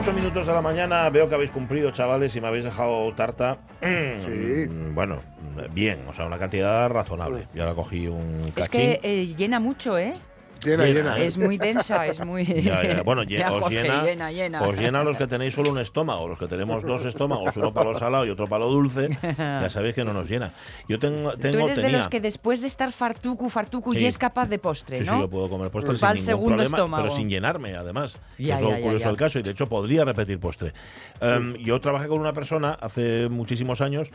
8 minutos de la mañana veo que habéis cumplido, chavales, y me habéis dejado tarta. Sí. Mm, Bueno, bien, o sea, una cantidad razonable. Yo ahora cogí un cachín. Es que eh, llena mucho, ¿eh? Llena, Llena. ¿eh? Es muy densa, es muy... Ya, ya, Bueno, Ya, os, Jorge, llena, llena, llena. os llena los que tenéis solo un estómago, los que tenemos dos estómagos, uno para lo salado y otro para lo dulce, ya sabéis que no nos llena. Yo tengo, Tú tengo eres de los que después de estar fartucu, fartucu, Sí. y es capaz de postre, Sí, ¿no? sí, yo puedo comer postre sin ningún segundo problema, estómago. pero sin llenarme, además. que es lo curioso del caso. Y de hecho podría repetir postre. Em, yo trabajé con una persona hace muchísimos años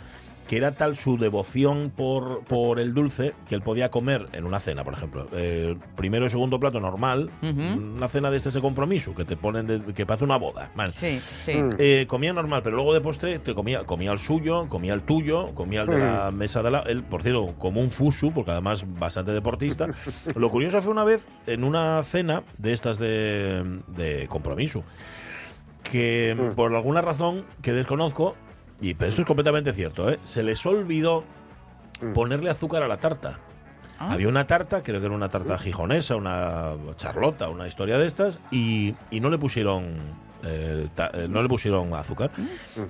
que era tal su devoción por, por el dulce que él podía comer en una cena, por ejemplo. eh, primero y segundo plato normal, una cena de este ese compromiso que te ponen de- que parece una boda. Vale. Sí, sí. Mm. Eh, comía normal, pero luego de postre te comía, comía el suyo, comía el tuyo, comía el de la mesa de la. Él, por cierto, como un fusu, porque además bastante deportista. Lo curioso fue una vez en una cena de estas de, de compromiso, que Mm. por alguna razón que desconozco, y pero eso es completamente cierto, ¿eh? se les olvidó Mm. ponerle azúcar a la tarta. Ah. Había una tarta, creo que era una tarta gijonesa, una charlota, una historia de estas, y, y no le pusieron eh, ta- eh, no le pusieron azúcar.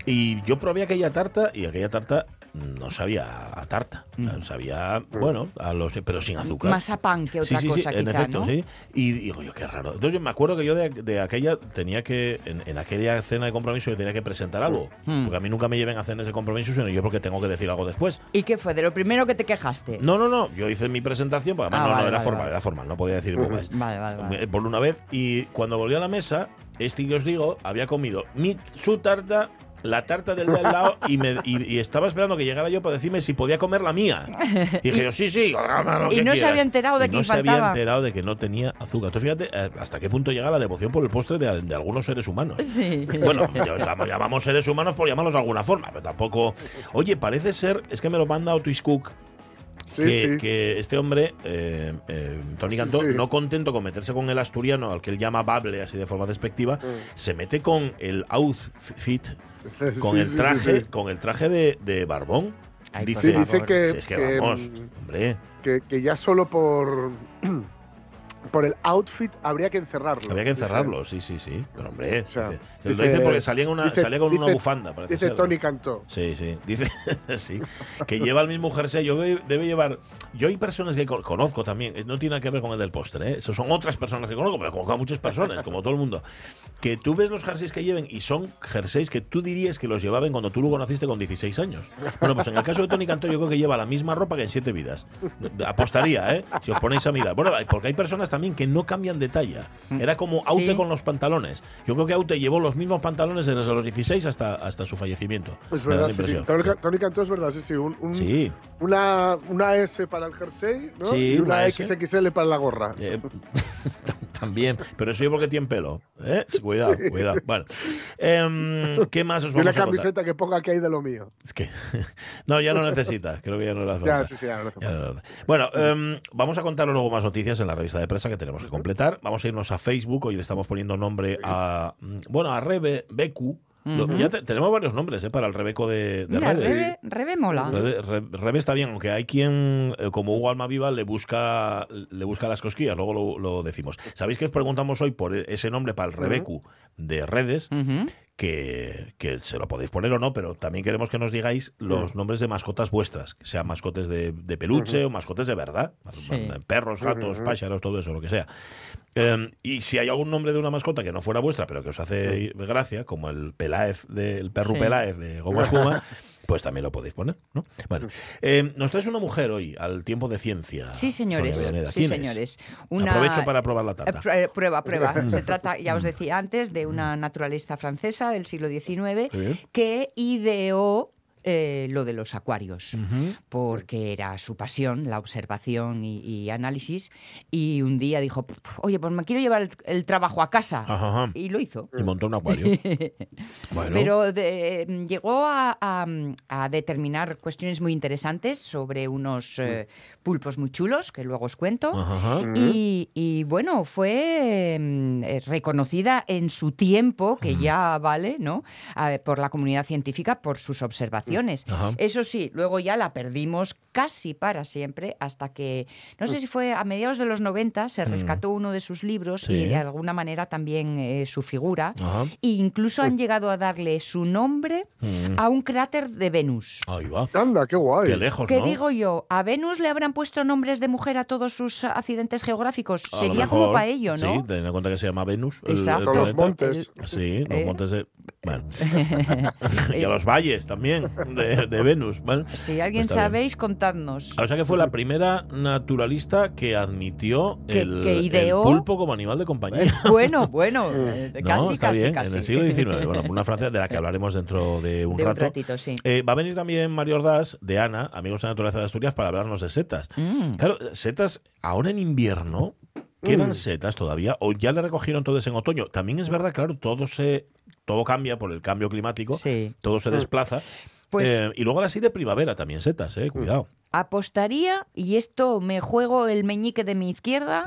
Y yo probé aquella tarta y aquella tarta no sabía a tarta, sea, sabía, bueno, a los pero sin azúcar. Más a pan que otra sí, sí, sí, cosa, en quizá, efecto, ¿no? sí. Y digo yo, qué raro. Entonces yo me acuerdo que yo de, de aquella tenía que, en, en aquella cena de compromiso, yo tenía que presentar algo. Mm. Porque a mí nunca me lleven a cenas de compromiso, sino yo porque tengo que decir algo después. ¿Y qué fue? De lo primero que te quejaste. No, no, no. Yo hice mi presentación, porque además Ah, no, no, era vale, formal, vale. era formal, no podía decir. Vale, vale, vale. Eh, Por una vez. Y cuando volví a la mesa, este que os digo había comido mi, su tarta, la tarta del de al lado, y, me, y, y estaba esperando que llegara yo para decirme si podía comer la mía. Y dije yo, sí, sí, Y que no se había enterado de Y que no se había enterado de que no tenía azúcar. Entonces fíjate eh, hasta qué punto llega la devoción por el postre de, de algunos seres humanos. Sí. Bueno, llamamos, llamamos seres humanos por llamarlos de alguna forma, pero tampoco. Oye, parece ser, es que me lo manda Otis Cook, Sí, que, sí. que este hombre, eh, eh, Tony Cantó, sí. no contento con meterse con el asturiano, al que él llama Bable, así de forma despectiva, se mete con el outfit, con Sí, el traje, sí. con el traje de, de Barbón. Ay, dice, Sí, dice favor. que, "Si es que, que, vamos, hombre, que, que ya solo por por el outfit habría que encerrarlo. había que Dice- encerrarlo, sí, sí, sí. Pero hombre, O sea, dice, se lo dice- dice porque salía, una, dice- salía con una dice- bufanda. parece Dice ser, Tony ¿no? Cantó. Sí, sí. Dice, sí. Que lleva el mismo jersey. Yo debe llevar. Yo hay personas que co- conozco también. eh, No tiene nada que ver con el del postre, ¿eh? Eso son otras personas que conozco, pero conozco a muchas personas, como todo el mundo. Que tú ves los jerseys que lleven y son jerseys que tú dirías que los llevaban cuando tú lo conociste con 16 años. Bueno, pues en el caso de Tony Cantó, yo creo que lleva la misma ropa que en siete vidas. Apostaría, ¿eh? Si os ponéis a mirar. Bueno, porque hay personas también que no cambian de talla. Era como Aute Sí. con los pantalones. Yo creo que Aute llevó los mismos pantalones desde los 16 hasta, hasta su fallecimiento. Es verdad, la sí, sí. Tony, Cantó es verdad, sí, sí. Un, un- Sí. Una, una S para el jersey ¿no? Sí, y una. XXL para la gorra. Eh, también, pero eso yo porque tiene pelo. ¿eh? Cuidado, cuidado. Bueno, em, ¿qué más os Y una vamos a contar? camiseta que ponga que hay de lo mío. Es que, no, ya no necesitas, creo que ya no las Ya, sí, sí, ya, no hace Ya Bueno, em, vamos a contaros luego más noticias en la revista de prensa que tenemos que completar. Vamos a irnos a Facebook, hoy le estamos poniendo nombre a, mm, bueno, a Rebe, Becu. Lo- Ya te- tenemos varios nombres ¿eh? para el Rebeco de, de Mira, redes. Rebe, Rebe mola. Rebe, Re- Rebe está bien, aunque hay quien, eh, como Hugo Almaviva, le busca, le busca las cosquillas, luego lo, lo decimos. ¿Sabéis que os preguntamos hoy por e- ese nombre para el Rebecu de redes? Que, que se lo podéis poner o no, pero también queremos que nos digáis los nombres de mascotas vuestras, que sean mascotes de, de peluche o mascotes de verdad, Sí. perros, gatos, pájaros, todo eso, lo que sea. Eh, y si hay algún nombre de una mascota que no fuera vuestra, pero que os hace gracia, como el Peláez, de, el perro Sí. Peláez de Goma Espuma, pues también lo podéis poner, ¿no? Bueno, eh, nos traes una mujer hoy al tiempo de ciencia. Sí, señores. Sí, señores. Una- Aprovecho para probar la Eh, tarta. pr- eh, Prueba, prueba. Se trata, ya os decía antes, de una naturalista francesa del siglo XIX Sí. que ideó eh, lo de los acuarios, porque era su pasión, la observación y, y análisis. Y un día dijo, oye, pues me quiero llevar el, el trabajo a casa. Ajá, ajá. Y lo hizo. Y montó un acuario. Bueno. Pero de- llegó a, a- a determinar cuestiones muy interesantes sobre unos eh, pulpos muy chulos, que luego os cuento. Ajá, ajá. Y, y, bueno, fue mm, eh, reconocida en su tiempo, que ya vale, ¿no? Por la comunidad científica por sus observaciones. Ajá. Eso sí, luego ya la perdimos casi para siempre, hasta que, no sé si fue a mediados de los 90, se rescató uno de sus libros Mm. Sí. y de alguna manera también eh, su figura. Ajá. E incluso han llegado a darle su nombre Mm. a un cráter de Venus. Ahí va. Anda, qué guay. Qué lejos, ¿Qué ¿no? digo yo? ¿A Venus le habrán puesto nombres de mujer a todos sus accidentes geográficos? A Sería mejor, como para ello, ¿no? Sí, teniendo en cuenta que se llama Venus. el- el Exacto. Con los montes. Sí, los ¿Eh? montes de. Bueno. y a los valles también de, de Venus. Bueno, Si alguien pues está bien. sabéis, contadnos. O sea que fue la primera naturalista que admitió Que- el, que el ideó- pulpo como animal de compañía. Bueno, bueno, eh, No, casi, está casi, bien, casi. en el siglo XIX. Bueno, una Francia de la que hablaremos dentro de un De un ratito, sí. Eh, va a venir también Mario Ordaz, de Ana, Amigos de la Naturaleza de Asturias, para hablarnos de setas. Mm. Claro, setas, ahora en invierno, ¿quedan Mm. setas todavía? ¿O ya le recogieron todas en otoño? También es verdad, claro, todo se todo cambia por el cambio climático, Sí. todo se desplaza. Pues- Eh, y luego ahora sí de primavera también setas, eh, cuidado. Apostaría, y esto me juego el meñique de mi izquierda,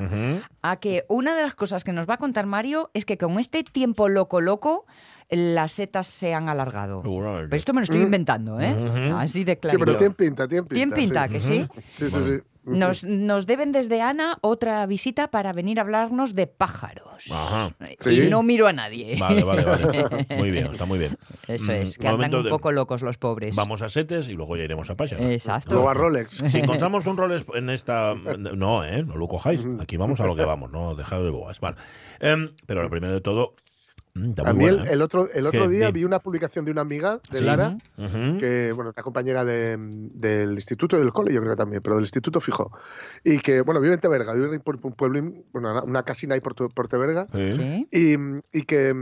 a que una de las cosas que nos va a contar Mario es que con este tiempo loco loco, las setas se han alargado. Pero esto me lo estoy Mm. inventando, ¿eh? Así de Sí, claro. pero tiene pinta, tiene pinta. ¿Tiene pinta, sí. que sí? Sí, sí, sí. Nos, nos deben desde Ana otra visita para venir a hablarnos de pájaros. Ajá. Sí. Y no miro a nadie. Vale, vale, vale. Muy bien, está muy bien. Eso es, Mm, que andan un poco locos los pobres. Vamos a setes y luego ya iremos a Pájaro. Exacto. Luego a Rolex. Si encontramos un Rolex en esta... No, ¿eh? No lo cojáis. Aquí vamos a lo que vamos, no dejad de boas. Vale. Em, pero lo primero de todo... mm, Está A mí el, ¿eh? el otro, el otro ¿Qué? día vi una publicación de una amiga de Sí. Lara, que, bueno, una compañera de- del instituto del cole, yo creo que también, pero del instituto fijo. Y que, bueno, vive en Teverga, vive en un pueblo, bueno, una- una casina ahí por, por Teverga. Sí. Y, y que,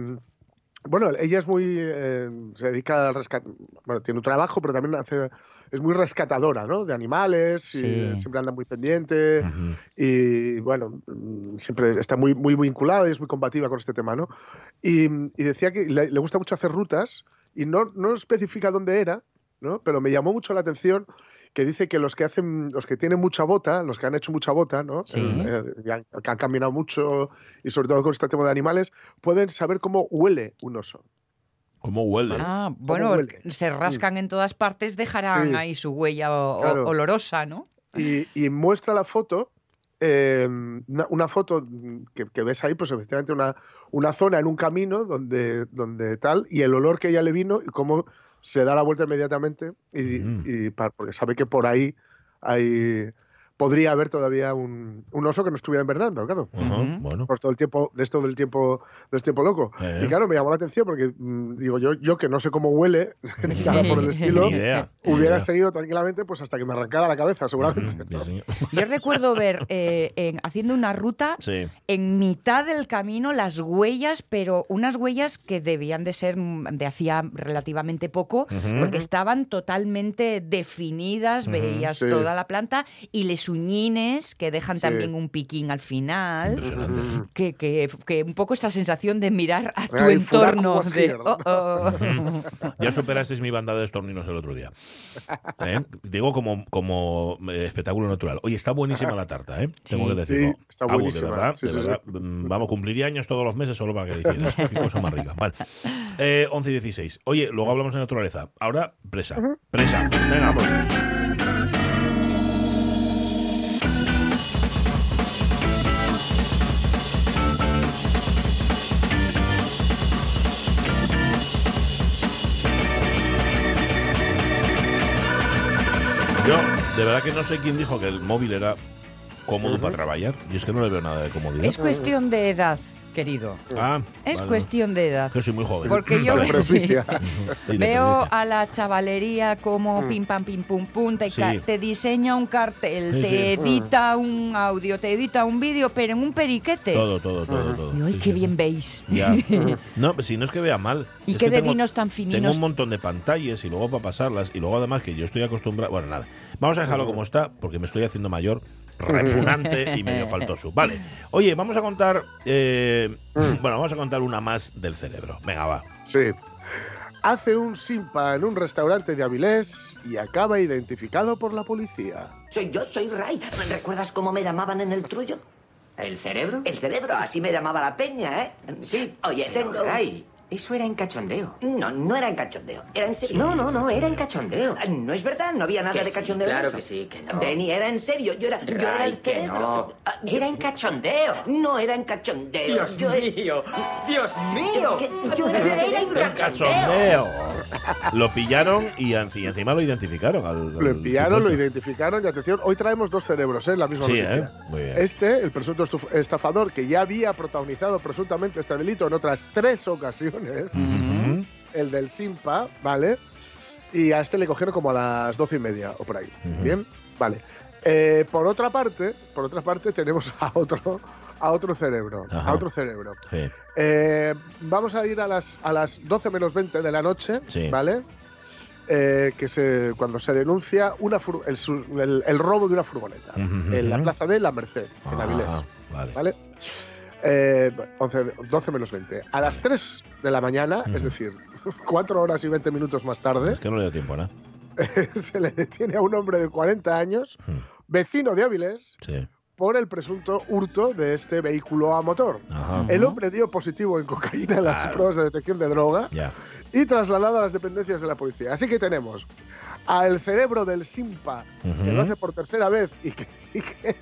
bueno, ella es muy. eh, se dedica al rescate. Bueno, tiene un trabajo, pero también hace, es muy rescatadora, ¿no? De animales, y Sí. siempre anda muy pendiente. Ujú. Y bueno, mm, siempre está muy, muy vinculada y es muy combativa con este tema, ¿no? Y, y decía que le, le gusta mucho hacer rutas y no, no especifica dónde era, ¿no? Pero me llamó mucho la atención que dice que los que hacen, los que tienen mucha bota, los que han hecho mucha bota, ¿no? Sí. Eh, eh, han- que han caminado mucho y sobre todo con este tema de animales, pueden saber cómo huele un oso. ¿Cómo huele? Ah, bueno, huele? se rascan en todas partes, dejarán Sí. ahí su huella o- o- Claro. olorosa, ¿no? y, y muestra la foto, eh, una, una foto que, que ves ahí, pues efectivamente una, una zona en un camino donde, donde tal, y el olor que ella le vino y cómo se da la vuelta inmediatamente, y, Mm. y porque sabe que por ahí hay, podría haber todavía un, un oso que no estuviera invernando, claro. Bueno. Por todo el tiempo, de esto del tiempo, del tiempo loco. Eh. Y claro, me llamó la atención porque mm, digo, yo, yo que no sé cómo huele, ni nada por el estilo, idea. hubiera idea. seguido tranquilamente pues hasta que me arrancara la cabeza, seguramente. Yo recuerdo ver eh, en- haciendo una ruta Sí. en mitad del camino las huellas, pero unas huellas que debían de ser mm, de hacía relativamente poco, porque estaban totalmente definidas, veías sí. toda la planta, y les uñines que dejan Sí. también un piquín al final. Mm. Que, que, que un poco esta sensación de mirar a tu Ay, entorno, de oh, oh. Ya superasteis mi banda de destorninos el otro día. ¿Eh? Digo como, como eh, espectáculo natural. Oye, está buenísima la tarta, ¿eh? Tengo Sí. que decirlo. Sí, está Abu, buenísima. De verdad, Sí, de sí, sí. verdad. Mm, Vamos, cumpliría años todos los meses solo para que le hicieras. Qué cosa más rica. Vale. Eh, 11 y 16. Oye, luego hablamos de naturaleza. Ahora, presa. Presa. Venga, vamos. De verdad que no sé quién dijo que el móvil era cómodo para trabajar. Y es que no le veo nada de comodidad. Es cuestión de edad. Querido. Ah, Es vale. cuestión de edad. Que soy muy joven. Porque yo sí, veo a la chavalería como pim pam pim pum pum, te, ca- Sí. te diseña un cartel, Sí, te sí. edita un audio, te edita un vídeo, pero en un periquete. Todo, todo, todo. todo. Y, ¡Ay, Sí, qué sí, bien veis! Ya. No, pues si no es que vea mal. Y Es qué que tengo- dedinos tan Tengo fininos. un montón de pantallas y luego para pasarlas y luego además que yo estoy acostumbrado... Bueno, nada. Vamos a dejarlo como está porque me estoy haciendo mayor, repugnante y medio faltoso. Vale. Oye, vamos a contar... eh, bueno, vamos a contar una más del cerebro. Venga, va. Sí. Hace un simpa en un restaurante de Avilés y acaba identificado por la policía. Soy yo, soy Ray. ¿Recuerdas cómo me llamaban en el trullo? ¿El cerebro? El cerebro, así me llamaba la peña, ¿eh? Sí. Oye, pero, tengo... Ray, eso era en cachondeo. No, no era en cachondeo, era en serio. No, no, no, era en cachondeo. Ah, No es verdad, no había nada Que de sí, cachondeo en claro eso. que sí, que no. Benny, era en serio, yo era, yo era el que cerebro. no. Ah, Era en cachondeo. No era en cachondeo. Dios yo mío, Dios mío. ¿Qué? Yo era Era en. ¡Cachondeo! Lo pillaron y enci- encima lo identificaron. Al, Lo pillaron, lo supuesto. identificaron y atención, hoy traemos dos cerebros, ¿eh? La misma Sí, noticia. ¿eh? Muy bien. Este, el presunto estafador que ya había protagonizado presuntamente este delito en otras tres ocasiones, el del Simpa, ¿vale? Y a este le cogieron como a las doce y media o por ahí. Bien, vale. Eh, por otra parte, por otra parte tenemos a otro, a otro cerebro, Ajá. a otro cerebro. Sí. Eh, vamos a ir a las, a las 12 menos 20 de la noche, Sí. ¿vale? Eh, que se, cuando se denuncia una el, su- el- el robo de una furgoneta en la plaza de La Merced, en Avilés. Vale. ¿Vale? Eh, 11, 12 menos 20. A las 3 de la mañana, es decir, 4 horas y 20 minutos más tarde, Es que no le dio tiempo, ¿no? se le detiene a un hombre de 40 años, Mm, vecino de Avilés, Sí. Por el presunto hurto de este vehículo a motor. Ajá. El hombre dio positivo en cocaína en las Claro. pruebas de detección de droga Ya. y trasladado a las dependencias de la policía. Así que tenemos al cerebro del Simpa, que lo hace por tercera vez y que, y que,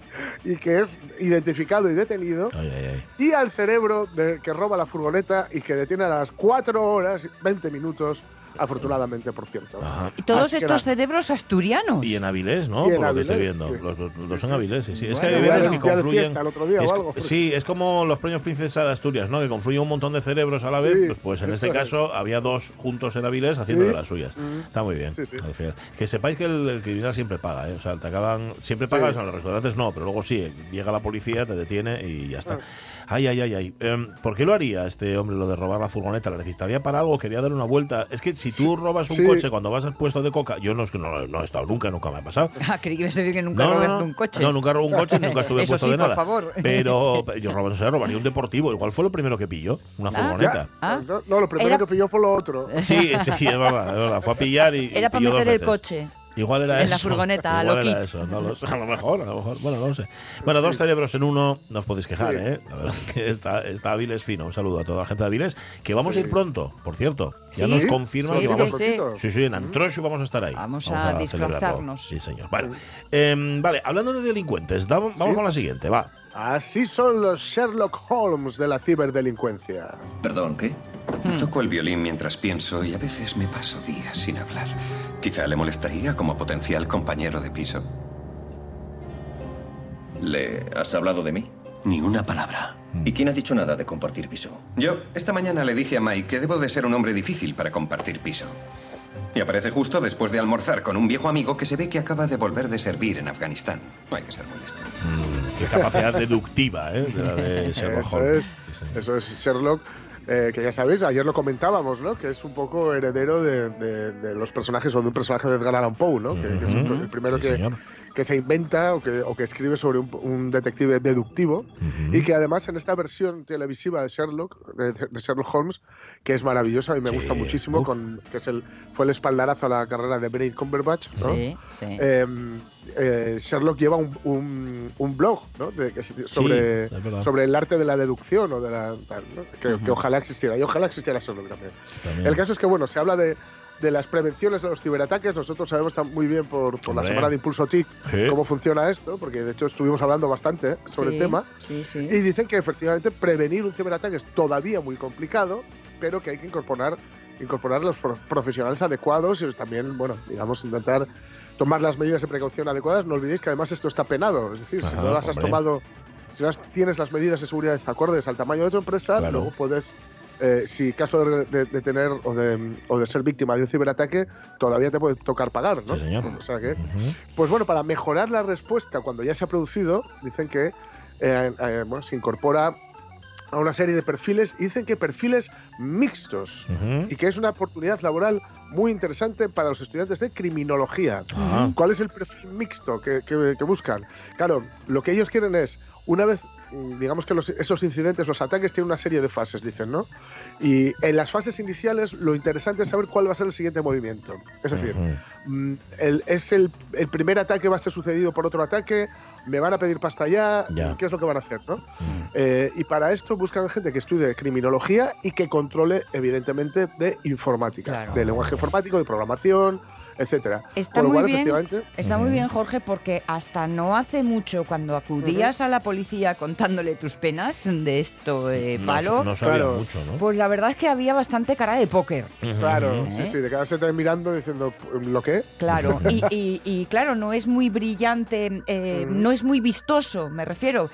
y que es identificado y detenido, Ay, ay, ay. y al cerebro de- que roba la furgoneta y que detiene a las 4 horas y 20 minutos, afortunadamente, por cierto. Ajá. Y todos Así estos cerebros asturianos. Y en Avilés, ¿no? Y en Por lo que estoy Avilés, viendo. sí. Los, los- los Sí, en sí. Avilés, sí, sí. Es que hay de- que confluyen. el otro día o es- algo. Sí, es como los premios Princesa de Asturias, ¿no? Que confluyen un montón de cerebros a la vez. Sí, Pues, pues en este es. caso había dos juntos en Avilés haciendo Sí. de las suyas. Mm. Está muy bien. Sí, sí. al final. Que sepáis que el, el criminal siempre paga, ¿eh? O sea, te acaban. Siempre pagas, Sí. en los restaurantes no, pero luego sí. Llega la policía, te detiene y ya está. Ay, ay, ay, ay. Em, ¿Por qué lo haría este hombre lo de robar la furgoneta? ¿La necesitaría para algo? ¿Quería dar una vuelta? Es que si tú robas un Sí. coche cuando vas al puesto de coca, yo no es que no, no he estado nunca, nunca me ha pasado. Ah, creí que ibas a decir que nunca No, no. un coche. No, nunca robé un coche, nunca estuve Eso puesto sí, de por nada. favor. Pero yo robo, no sé, robaría un deportivo. Igual fue lo primero que pilló, una Ah. furgoneta. Ah. No, no, lo primero Era- que pilló fue lo otro. Sí, sí, es verdad, es verdad. Fue a pillar y. Era y para meter el veces. coche. Igual era En eso. la furgoneta, a Igual lo era Kit. eso, no lo sé. A lo mejor, a lo mejor. Bueno, no lo sé. Bueno, dos cerebros en uno, no os podéis quejar, Sí. ¿eh? La verdad es que está, está Avilés fino. Un saludo a toda la gente de Avilés, que vamos a ir pronto, por cierto. Ya Sí. nos confirman Sí, que sí, vamos sí. Sí, sí, en Antroshu vamos a estar ahí. Vamos a disfrazarnos. Sí, señor. Vale, Em, vale hablando de delincuentes, vamos Sí. con la siguiente, va. Así son los Sherlock Holmes de la ciberdelincuencia. Perdón, ¿qué? Toco el violín mientras pienso y a veces me paso días sin hablar. Quizá le molestaría como potencial compañero de piso. ¿Le has hablado de mí? Ni una palabra. ¿Y quién ha dicho nada de compartir piso? Yo esta mañana le dije a Mike que debo de ser un hombre difícil para compartir piso. Y aparece justo después de almorzar con un viejo amigo que se ve que acaba de volver de servir en Afganistán. No hay que ser muy listo. Qué capacidad deductiva, ¿eh? De la de Sherlock Eso Holmes. es, eso es Sherlock, eh, que ya sabéis, ayer lo comentábamos, ¿no? Que es un poco heredero de, de- de los personajes o de un personaje de Edgar Allan Poe, ¿no? Que, que es el primero Sí, que, señor. Que se inventa o que, o que escribe sobre un, un detective deductivo y que además en esta versión televisiva de Sherlock, de, de Sherlock Holmes, que es maravillosa y me Sí, gusta muchísimo, uf. con, que es el, fue el espaldarazo a la carrera de Benedict Cumberbatch, ¿no? Sí, sí. Eh, eh, Sherlock lleva un, un- un blog ¿no? De- sobre, sobre el arte de la deducción o de la, tal, ¿no? que, que ojalá existiera y ojalá existiera Sherlock también. También. El caso es que bueno se habla de, de las prevenciones de los ciberataques nosotros sabemos tan- muy bien por, por la semana de Impulso TIC Sí. cómo funciona esto porque de hecho estuvimos hablando bastante ¿eh? sobre Sí, el tema Sí, sí. y dicen que efectivamente prevenir un ciberataque es todavía muy complicado, pero que hay que incorporar, incorporar los pro- profesionales adecuados y también, bueno, digamos, intentar tomar las medidas de precaución adecuadas. No olvidéis que además esto está penado, es decir, si no las has hombre. tomado si las- tienes las medidas de seguridad acordes al tamaño de tu empresa, Claro. luego puedes, eh, si caso de, de- de tener o de, o de ser víctima de un ciberataque, todavía te puede tocar pagar, ¿no? Sí, señor. O sea que, pues bueno, para mejorar la respuesta cuando ya se ha producido, dicen que eh, eh, bueno, se incorpora a una serie de perfiles y dicen que perfiles mixtos y que es una oportunidad laboral muy interesante para los estudiantes de criminología. ¿Cuál es el perfil mixto que, que- que buscan? Claro, lo que ellos quieren es, una vez, digamos que los- esos incidentes, los ataques tienen una serie de fases, dicen, ¿no? Y en las fases iniciales lo interesante es saber cuál va a ser el siguiente movimiento. Es decir, mm, el, es el, el primer ataque va a ser sucedido por otro ataque, me van a pedir pasta ya, Ya. ¿qué es lo que van a hacer? ¿no? Mm. Eh, y para esto buscan gente que estudie criminología y que controle, evidentemente, de informática, Claro. de lenguaje informático, de programación, etcétera. Está muy cual, bien. efectivamente, Está muy bien, Jorge, porque hasta no hace mucho, cuando acudías a la policía contándole tus penas de esto de No- palo, No, sabía Claro. mucho, ¿no? pues la verdad es que había bastante cara de póker. claro, sí, ¿Eh? sí, de quedarse mirando diciendo, ¿lo qué? Claro, y, y- y claro, no es muy brillante, eh, no es muy vistoso, me refiero.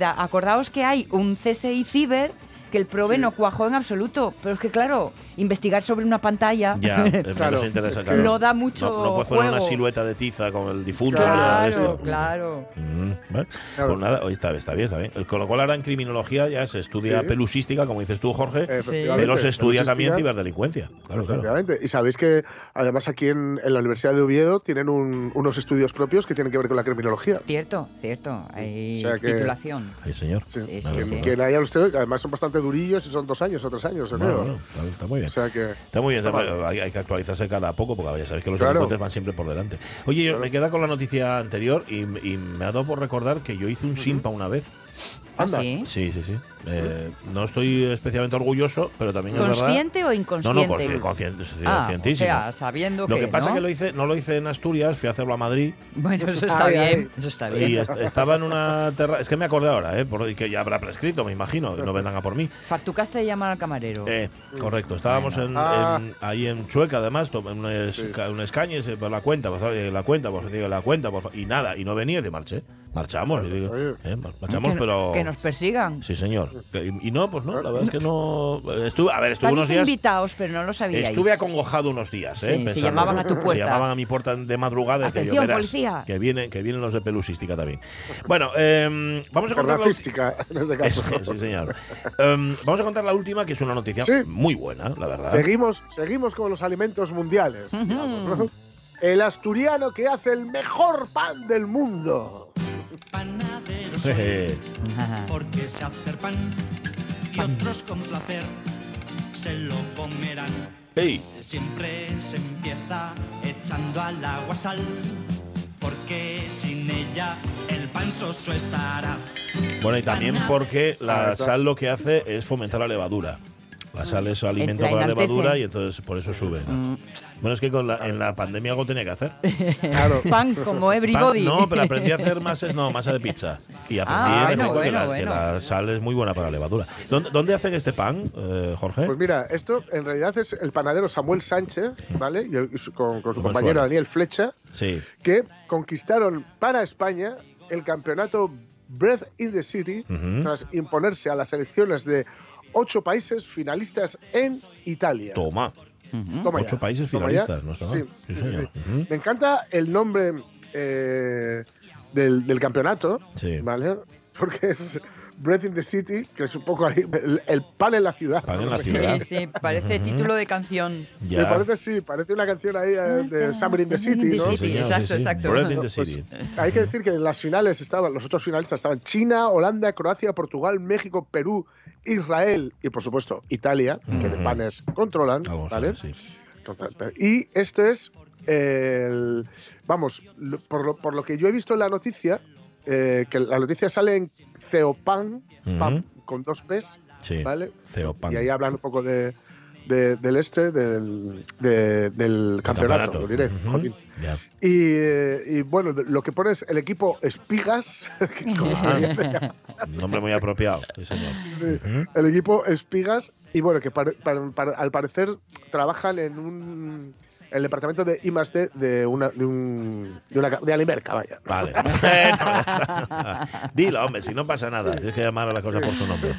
Acordaos que hay un CSI Ciber que el probe Sí. no cuajó en absoluto, pero es que claro, investigar sobre una pantalla Ya, Claro, interesa, claro. da mucho No, no puedes poner una silueta de tiza con el difunto. Claro, esto. claro. Mm, ¿vale? Claro. Pues nada, está, está bien, está bien. Con lo cual ahora en criminología ya se estudia Sí. pelusística, como dices tú, Jorge, pero se estudia también ciberdelincuencia. Claro, claro. Y sabéis que además aquí en, en la Universidad de Oviedo tienen un- unos estudios propios que tienen que ver con la criminología. Cierto, cierto. Hay O sea que- titulación. Ay, señor. Sí, sí, que, sí. que hayan ustedes, que además son bastante durillos y son dos años o tres años, Bueno, bueno, está muy bien. O sea que. Está muy bien, Está está- hay, hay que actualizarse cada poco porque ya sabéis que los Claro. delincuentes van siempre por delante. Oye, yo me queda con la noticia anterior y, y me ha dado por recordar que yo hice un simpa una vez. ¿Ah, Anda. sí? Sí, sí, sí. Eh, no estoy especialmente orgulloso, pero también es verdad. ¿Consciente o No, inconsciente? no, consci- consciente, sí, Ah, o conscientísimo. sea, sabiendo Lo que, que pasa ¿no? que lo hice, no lo hice en Asturias, fui a hacerlo a Madrid Bueno, eso está Ay, bien, ay. eso está bien. y est- estaba en una terraza. Es que me acordé ahora, ¿eh? Por- que ya habrá prescrito, me imagino, que no vendrán a por mí. Fartucaste de llamar al camarero. Eh, correcto, estábamos en, Ah. en- ahí en Chueca, además, en un, es- Sí. un escañes, eh, por la cuenta, por favor, eh, la cuenta, por favor, la cuenta, por favor, y nada, y no venía, y de marché. Marchamos, y digo, Oye. eh, mar- marchamos, que, pero. que nos persigan. Sí, señor. Que- Y, no, pues no, la verdad es que no. Estuve, a ver, estuve unos días. invitados, pero no lo sabíais. Estuve acongojado unos días, ¿eh? Sí, se llamaban a tu Se puerta. llamaban a mi puerta de madrugada. y decía yo, Atención, "Verás, policía". Que vienen, que vienen los de pelusística también. Bueno, em, vamos a contar la en este caso. Eso, sí, señor. Em, vamos a contar la última, que es una noticia Sí. muy buena, la verdad. Seguimos, seguimos con los alimentos mundiales. digamos, ¿no? El asturiano que hace el mejor pan del mundo. porque se hace pan y otros con placer se lo comerán. Siempre se empieza echando al agua sal, porque sin ella el pan soso estará. Bueno, y también porque la sal lo que hace es fomentar la levadura. La sal es alimento para la levadura y entonces por eso sube. ¿no? Mm. Bueno, es que con la- en la pandemia algo tenía que hacer. Claro. Pan como Pan- everybody. no, pero aprendí a hacer masa, no, masa de pizza. Y aprendí Ah, en bueno, que, bueno, la, que bueno. la sal es muy buena para la levadura. ¿Dónde, dónde hacen este pan, eh, Jorge? Pues mira, esto en realidad es el panadero Samuel Sánchez, ¿vale? Y el- con, con su Como compañero suena. Daniel Flecha, sí. que conquistaron para España el campeonato Breath in the City, tras imponerse a las selecciones de ocho países finalistas en Italia. Toma. Ujú. Toma Ocho ya, países finalistas, no está mal. Sí, Sí, sí, señor. sí. Ujú. Me encanta el nombre eh, del, del campeonato, Sí. ¿vale? Porque es Breath in the City, que es un poco ahí, el, el pan en la ciudad. Pan en la Sí, ciudad. sí, parece título de canción. Me parece, sí, parece una canción ahí eh, de Summer in the City, ¿no? Sí, Sí, exacto, sí, sí. exacto. Bread in the Pues, city. hay que decir que en las finales estaban, los otros finalistas estaban China, Holanda, Croacia, Portugal, México, Perú, Israel y por supuesto Italia, que de panes controlan, Algo ¿vale? sabe, sí. Y este es el. Vamos, por lo, por lo que yo he visto en la noticia, eh, que la noticia sale en Ceopan, pan, con dos P's, Sí. ¿vale? Ceopan. Y ahí hablan un poco de, de- del este, del, de- del campeonato, campeonato. lo diré. Y, eh, y bueno, lo que pone es el equipo Espigas, nombre muy apropiado, sí, señor. sí, el equipo Espigas, y bueno, que pare- para- para- al parecer trabajan en un el departamento de I D de una de, un, de, una, de Alimerca, vaya. Vale. No. Dilo, hombre, si no pasa nada. Tienes que llamar a la cosa por su nombre.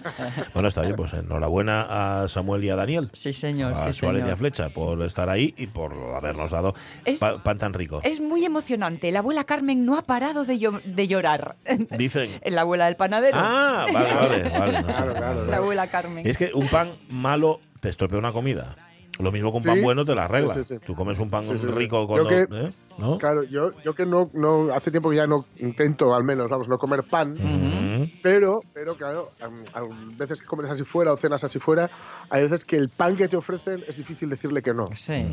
Bueno, está bien, pues enhorabuena a Samuel y a Daniel. Sí, señor. A sí, Suárez y señor. a Flecha por estar ahí y por habernos dado Es- pa- pan tan rico. Es muy emocionante. La abuela Carmen no ha parado de, de llorar. Dicen. La abuela del panadero. Ah, vale, vale. vale no sé. Claro, claro, La abuela Carmen. Es que un pan malo te estropea una comida. Lo mismo con pan Sí. bueno te la arregla. Sí, sí, sí. Tú comes un pan Sí, sí, sí. rico Yo con que- ¿eh? ¿no? Claro, yo, yo que no, no, hace tiempo que ya no intento, al menos, vamos, no comer pan, pero, pero claro, a, a veces que comes así fuera o cenas así fuera, hay veces que el pan que te ofrecen es difícil decirle que no. Sí.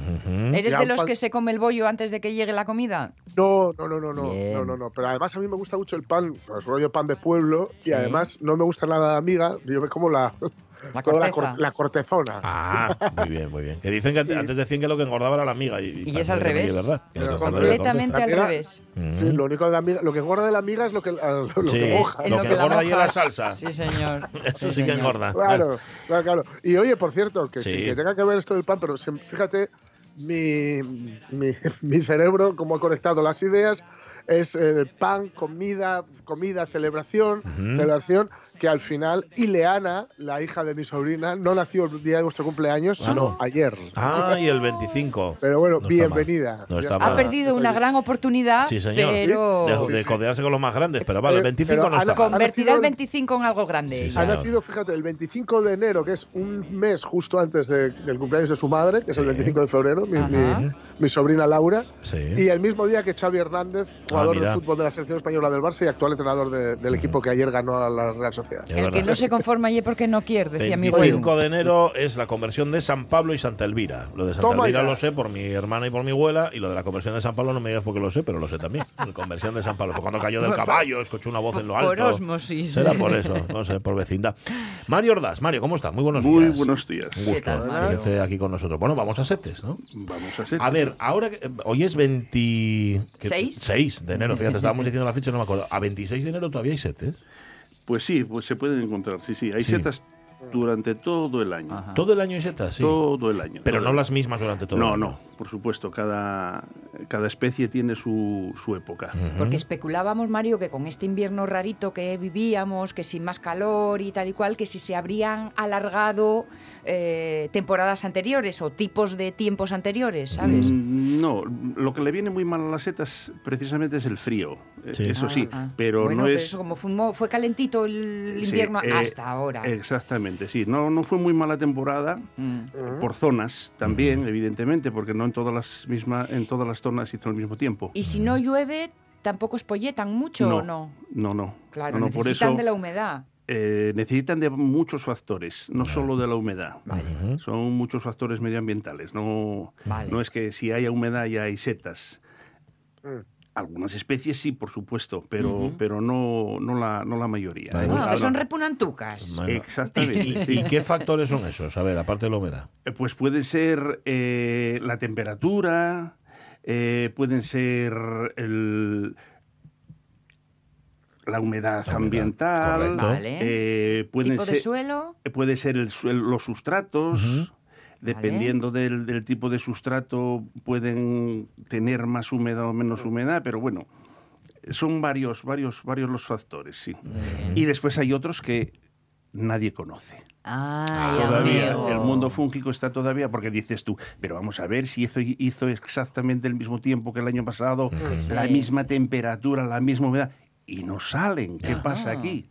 ¿Eres Ya, de los pan- que se come el bollo antes de que llegue la comida? No, no, no, no, no, no, no, no. Pero además a mí me gusta mucho el pan, el rollo pan de pueblo, y además no me gusta nada la amiga, yo me como la, La corteza. cor- la cortezona. Ah, muy bien, muy bien. Que dicen que antes- antes decían que lo que engordaba era la amiga. Y, Y es al verdad, Pero es al revés, la Completamente al revés. Sí, lo único de la amiga, lo que engorda de la amiga es lo que, lo Sí, que moja. Lo ¿no? que engorda ahí es la salsa. Sí, señor. Eso sí, Sí, que señor. engorda. Claro, claro, claro. Y oye, por cierto, que Sí. que tenga que ver esto del pan, pero fíjate, mi, mi, mi cerebro, cómo ha conectado las ideas, es eh, pan, comida, comida, celebración, celebración, que al final Ileana, la hija de mi sobrina, no nació el día de vuestro cumpleaños, sino no. ayer. Ah, y el 25. Pero bueno, No bienvenida. No mal. Ha perdido una gran oportunidad, Sí, señor. pero De, de sí. codearse con los más grandes, pero vale, el Eh, 25 pero no está convertirá el el- 25 en algo grande. Sí, Ha nacido, fíjate, el 25 de enero, que es un mes justo antes de- del cumpleaños de su madre, que es el Sí. 25 de febrero, mi, mi- mi sobrina Laura. Sí. Y el mismo día que Xavi Hernández, jugador Ah, de fútbol de la selección española del Barça y actual entrenador de- del equipo que ayer ganó a la Real Sociedad. Es El que no se conforma y es porque no quiere, decía mi 25 abuelo. de enero es la conversión de San Pablo y Santa Elvira. Lo de Santa Toma Elvira ya. lo sé por mi hermana y por mi abuela, y lo de la conversión de San Pablo no me digas porque lo sé, pero lo sé también. La conversión de San Pablo fue cuando cayó del caballo, escuchó una voz en lo alto. Por osmosis. Será por eso, no sé, por vecindad. Mario Ordaz, Mario, ¿cómo estás? Muy buenos Muy días. buenos días. Un gusto tal, aquí con nosotros. Bueno, vamos a setes, ¿no? Vamos a hacer. A ver, ahora que, eh, hoy es 20... ¿qué? ¿Seis? 6 de enero, fíjate, estábamos diciendo la fecha, no me acuerdo. A 26 de enero todavía hay setes. Pues sí, pues se pueden encontrar. Sí, sí. Hay Sí. setas durante todo el año. Todo el año hay setas, sí. Todo el año. Pero no las mismas durante todo No, el año. no, por supuesto, cada, cada especie tiene su, su época. Porque especulábamos, Mario, que con este invierno rarito que vivíamos, que sin más calor y tal y cual, que si se habrían alargado eh, temporadas anteriores o tipos de tiempos anteriores, ¿sabes? Mm, No, lo que le viene muy mal a las setas precisamente es el frío. Eh, Sí. Eso sí, Ah, ah. pero Bueno, no pero es... eso como fue, fue calentito el Sí, invierno eh, hasta ahora. Exactamente, sí. No, no fue muy mala temporada. Mm. Por zonas también, evidentemente, porque no en todas las mismas, en todas las zonas hizo al mismo tiempo. Y si no llueve, tampoco espolletan mucho no, o no. no, no. Claro, No, no, por necesitan eso de la humedad. Eh, necesitan de muchos factores, no solo de la humedad. Vale. Son muchos factores medioambientales. No, Vale. no es que si haya humedad ya hay setas. Mm. Algunas especies sí, por supuesto, pero, pero no, no, la, no la mayoría. Vale. Bueno, Ah, que son no. repunantucas. Bueno. Exactamente. ¿Y, sí. y qué factores son esos? A ver, aparte de la humedad. Eh, Pues puede ser eh, la temperatura, eh, pueden ser el- la humedad La humedad, ambiental. Vale. eh, pueden tipo de ser, suelo. puede ser el suel- los sustratos. Dependiendo del, del tipo de sustrato, pueden tener más humedad o menos humedad, pero bueno, son varios, varios, varios los factores, sí. Y después hay otros que nadie conoce. Ah, ya Todavía el mundo fúngico está todavía porque dices tú, pero vamos a ver si hizo, hizo exactamente el mismo tiempo que el año pasado, la Sí. misma temperatura, la misma humedad y no salen. ¿Qué pasa aquí?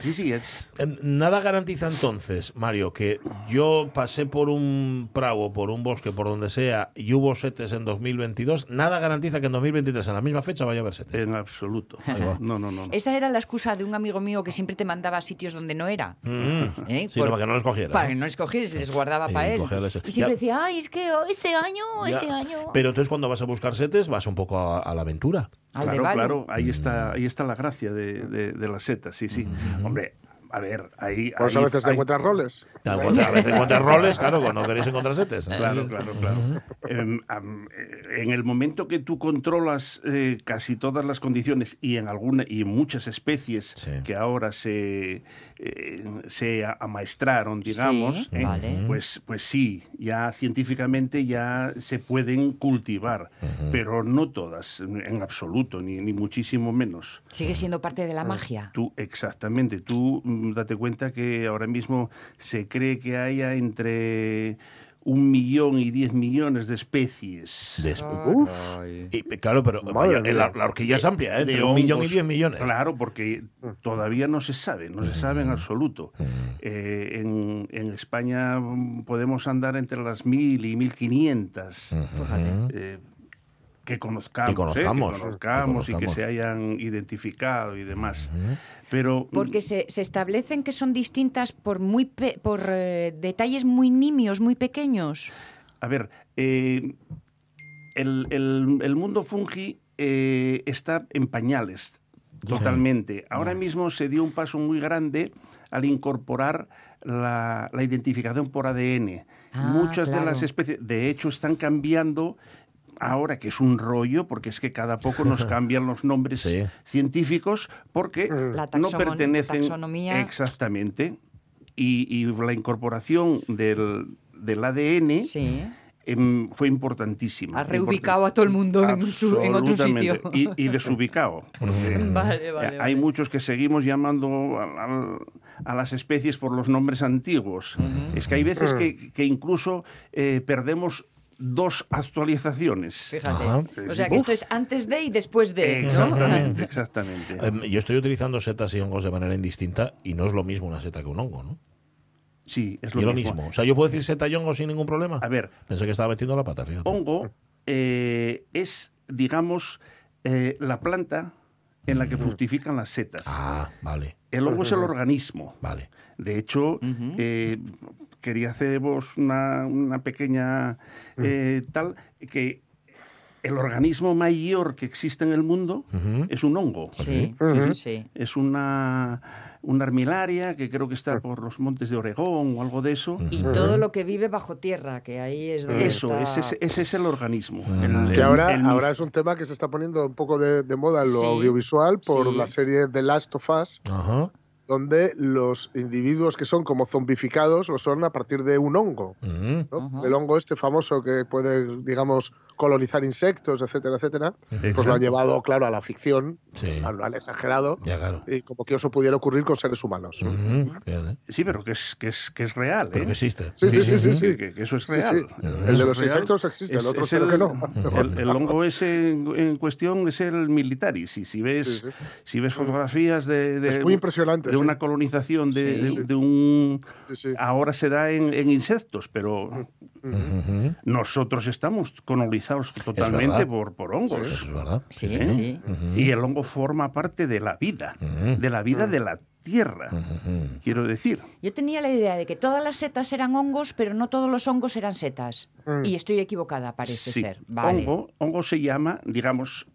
Sí, sí, es Eh, Nada garantiza entonces, Mario, que yo pasé por un prado, por un bosque, por donde sea, y hubo setes en 2022. Nada garantiza que en 2023, en la misma fecha, vaya a haber setes. en absoluto. No, no, no. no. Esa era la excusa de un amigo mío que siempre te mandaba a sitios donde no era. Mm. ¿eh? Sí, no, para que no los cogiera. Para ¿no? que no escogieras, les guardaba Sí, para él. cogerles. Y siempre Ya. decía, ay, es que oh, este año, Ya. este año. Pero entonces cuando vas a buscar setes, vas un poco a, a la aventura. Al claro, claro, ahí está, ahí está la gracia de, de- de las setas, sí, sí. Hombre, A ver, ahí... Por eso a veces te encuentras roles. A veces encuentras roles, claro, cuando queréis encontrar setes. Claro, claro, claro. Em, eh, en el momento que tú controlas eh, casi todas las condiciones y en alguna y en muchas especies que ahora se eh, se amaestraron, digamos, Sí, ¿eh? vale. pues pues sí, ya científicamente ya se pueden cultivar, pero no todas en absoluto ni, ni muchísimo menos. Sigue siendo parte de la magia. Tú, exactamente. Tú mm, date cuenta que ahora mismo se cree que haya entre un millón y diez millones de especies. De espe- Y, claro, pero vaya, la, la horquilla es amplia, ¿eh? De Entre un millón y diez millones. Claro, porque todavía no se sabe, no se sabe en absoluto. Mm. Eh, en, en España mm, podemos andar entre las mil y mil quinientas. eh, que conozcamos, Que conozcamos, ¿eh? que que conozcamos y que conozcamos. se hayan identificado y demás. Pero Porque se, se establecen que son distintas por muy pe- por eh, detalles muy nimios, muy pequeños. A ver, eh, el, el- el mundo fungi eh, está en pañales totalmente. Ahora mismo se dio un paso muy grande al incorporar la, la identificación por ADN. Ah, Muchas de las especies, de hecho, están cambiando ahora que es un rollo, porque es que cada poco nos cambian los nombres científicos, porque La no pertenecen taxonomía. exactamente. Y, y la incorporación del, del ADN em, fue importantísima. Ha reubicado a todo el mundo en, su- en otro sitio. Y, y desubicado. porque Vale, vale, Hay vale. muchos que seguimos llamando a, las especies por los nombres antiguos. Es que hay veces que, que incluso eh, perdemos dos actualizaciones. Fíjate. Ajá. O sea que esto es antes de y después de. ¿no? Exactamente, exactamente. Em, yo estoy utilizando setas y hongos de manera indistinta y no es lo mismo una seta que un hongo, ¿no? Sí, es Y lo lo mismo. mismo. O sea, yo puedo decir seta y hongo sin ningún problema. A ver. Pensé que estaba metiendo la pata, fíjate. Hongo eh, es, digamos, eh, la planta en la que fructifican las setas. Ah, vale. El hongo es el organismo. Vale. De hecho, eh, quería haceros una, una pequeña eh, tal que el organismo mayor que existe en el mundo es un hongo. Sí, Sí, sí. sí. Es una, una armilaria que creo que está por los montes de Oregón o algo de eso. Y todo lo que vive bajo tierra, que ahí es donde Eso, está- ese, es- ese es el organismo. Mm. El- Que ahora, el ahora es un tema que se está poniendo un poco de, de moda en lo Sí, audiovisual por sí. la serie The Last of Us, Ajá. Donde los individuos que son como zombificados lo son a partir de un hongo. Mm. ¿no? El hongo este famoso que puede, digamos, colonizar insectos, etcétera, etcétera, pues lo han llevado, claro, a la ficción, Sí. al, al exagerado, Ya, claro. y como que eso pudiera ocurrir con seres humanos. Sí, pero que es, que es, que es real. Pero ¿eh? que existe. Sí, sí, sí, sí, sí. Que, que- que eso es real. sí. El de es los real. insectos existe, el otro creo el, que no. El, el hongo ese en, en cuestión es el militaris. Y si ves, Sí, sí. si ves fotografías de, de- Es muy impresionante, de sí. una colonización de, Sí, de- sí. de un... Sí, sí. Ahora se da en, en insectos, pero Nosotros estamos colonizados totalmente por, por hongos. Es verdad. Sí, ¿eh? sí. Y el hongo forma parte de la vida, de la vida de la tierra, quiero decir. Yo tenía la idea de que todas las setas eran hongos, pero no todos los hongos eran setas. Mm. Y estoy equivocada, parece Sí, ser. Vale. hongo, hongo se llama, digamos,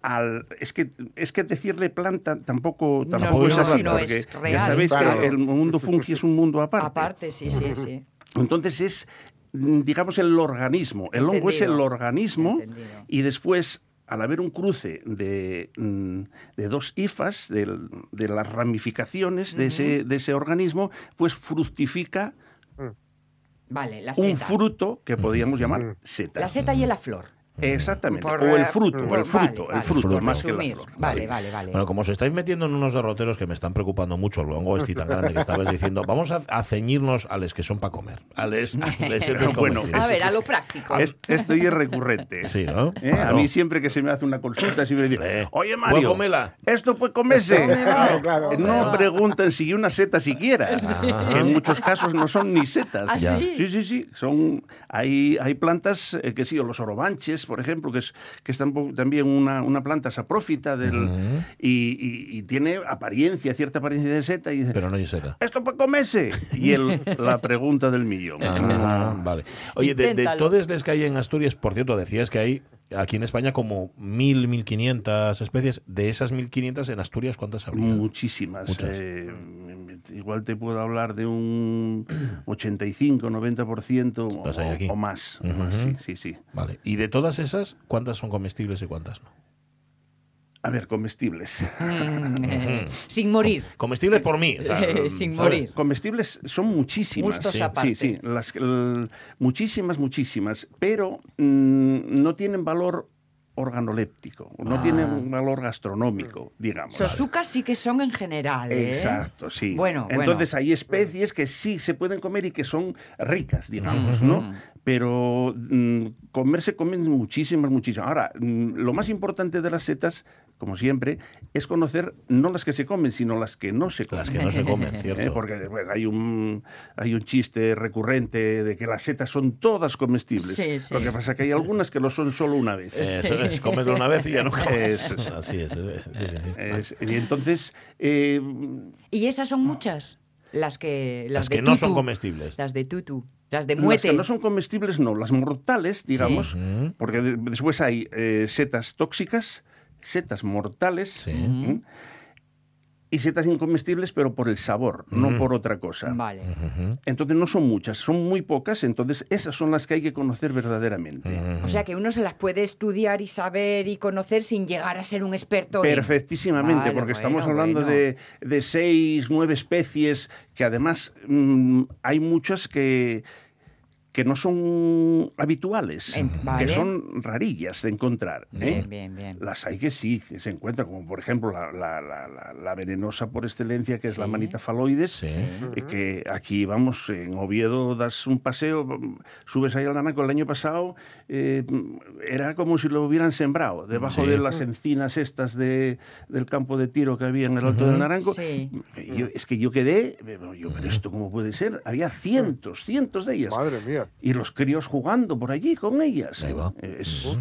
al, es que es que decirle planta tampoco tampoco no, es así, no porque es ya real. sabéis Claro. que el mundo fungi es un mundo aparte. Aparte, sí, sí, sí. Entonces es, mm, digamos, el organismo. El hongo es el organismo Entendido. y después, al haber un cruce de, mm, de dos hifas, de, las ramificaciones de, ese, de ese organismo, pues fructifica Vale, la un fruto que podríamos llamar seta. La seta y la flor. Exactamente. Por, o el fruto, por- el fruto, vale, el fruto, vale, más que la flor. Vale, vale, vale. Bueno, como os estáis metiendo en unos derroteros que me están preocupando mucho, hongo este tan grande que estabas diciendo, vamos a, a ceñirnos a les que son para comer. A les, a les Bueno. A ver, a lo práctico. Es- esto ya es recurrente. Sí, ¿no? ¿Eh? A mí siempre que se me hace una consulta, siempre digo, oye ¿puedo Mario, esto puede comerse. Claro, claro. No preguntan si una seta siquiera, que en muchos casos no son ni setas. ¿Ah, sí? sí, sí, sí. Son, hay, hay plantas, eh, que sí, o los orobanches, por ejemplo, que es, que es también una, una planta saprófita del, y, y- y tiene apariencia, cierta apariencia de seta. Y dice, Pero no hay seta. ¿esto puede comerse? Y el, la pregunta del millón. Ah, vale. Oye, de, de los que hay en Asturias, por cierto, decías que hay aquí en España como 1.000, 1.500 especies. De esas 1.500, en Asturias, ¿cuántas habría? Muchísimas. Eh, igual te puedo hablar de un 85, 90% Estás ahí aquí. o, o más. o más. Sí, sí, sí. Vale. Y de todas esas, ¿cuántas son comestibles y cuántas no? A ver, comestibles. Mm, eh, Sin morir. Comestibles por mí. o sea, Eh, sin morir. Comestibles son muchísimas. Gustos sí, aparte. sí, sí, las- muchísimas, muchísimas, pero mm, no tienen valor organoléptico, no Ah. tienen un valor gastronómico, digamos. Sosucas sí que son en general. ¿eh? Exacto, sí. Bueno, Entonces bueno. hay especies que sí se pueden comer y que son ricas, digamos, ¿no? Pero mm, comer se comen muchísimas, muchísimas. Ahora, mm, lo más importante de las setas, como siempre, es conocer no las que se comen, sino las que no se comen. Las que no se comen, cierto. ¿Eh? Porque bueno, hay, un, hay un chiste recurrente de que las setas son todas comestibles. Sí, sí. Lo que pasa es que hay algunas que lo son solo una vez. Eso es, comerlo una vez y ya no comes. Eso. Así es. sí, sí, sí. Es- y entonces, eh, ¿Y esas son muchas? Las que, las Las de que no son comestibles. Las de tutu. Las de Las muete. que no son comestibles, no. Las mortales, digamos, Ujú. porque de- después hay eh, setas tóxicas, setas mortales y setas incomestibles, pero por el sabor, no por otra cosa. Vale. Entonces no son muchas, son muy pocas, entonces esas son las que hay que conocer verdaderamente. O sea que uno se las puede estudiar y saber y conocer sin llegar a ser un experto. en- Perfectísimamente, Vale, porque estamos hablando bueno. de, de seis, nueve especies, que además mm, hay muchas que, que no son habituales, vale. que son rarillas de encontrar. ¿eh? Bien, bien, bien. Las hay que sí, que se encuentran, como por ejemplo la, la- la- la- la venenosa por excelencia, que es la manita faloides, Sí. eh, que aquí, vamos, en Oviedo das un paseo, subes ahí al Naranco, el año pasado eh, era como si lo hubieran sembrado, debajo Sí. de las encinas estas de, del campo de tiro que había en el Alto del Naranco. Sí. Yo- es que yo quedé, yo, pero esto cómo puede ser, había cientos, cientos de ellas. Madre mía. Y los críos jugando por allí con ellas. Ahí va. Es-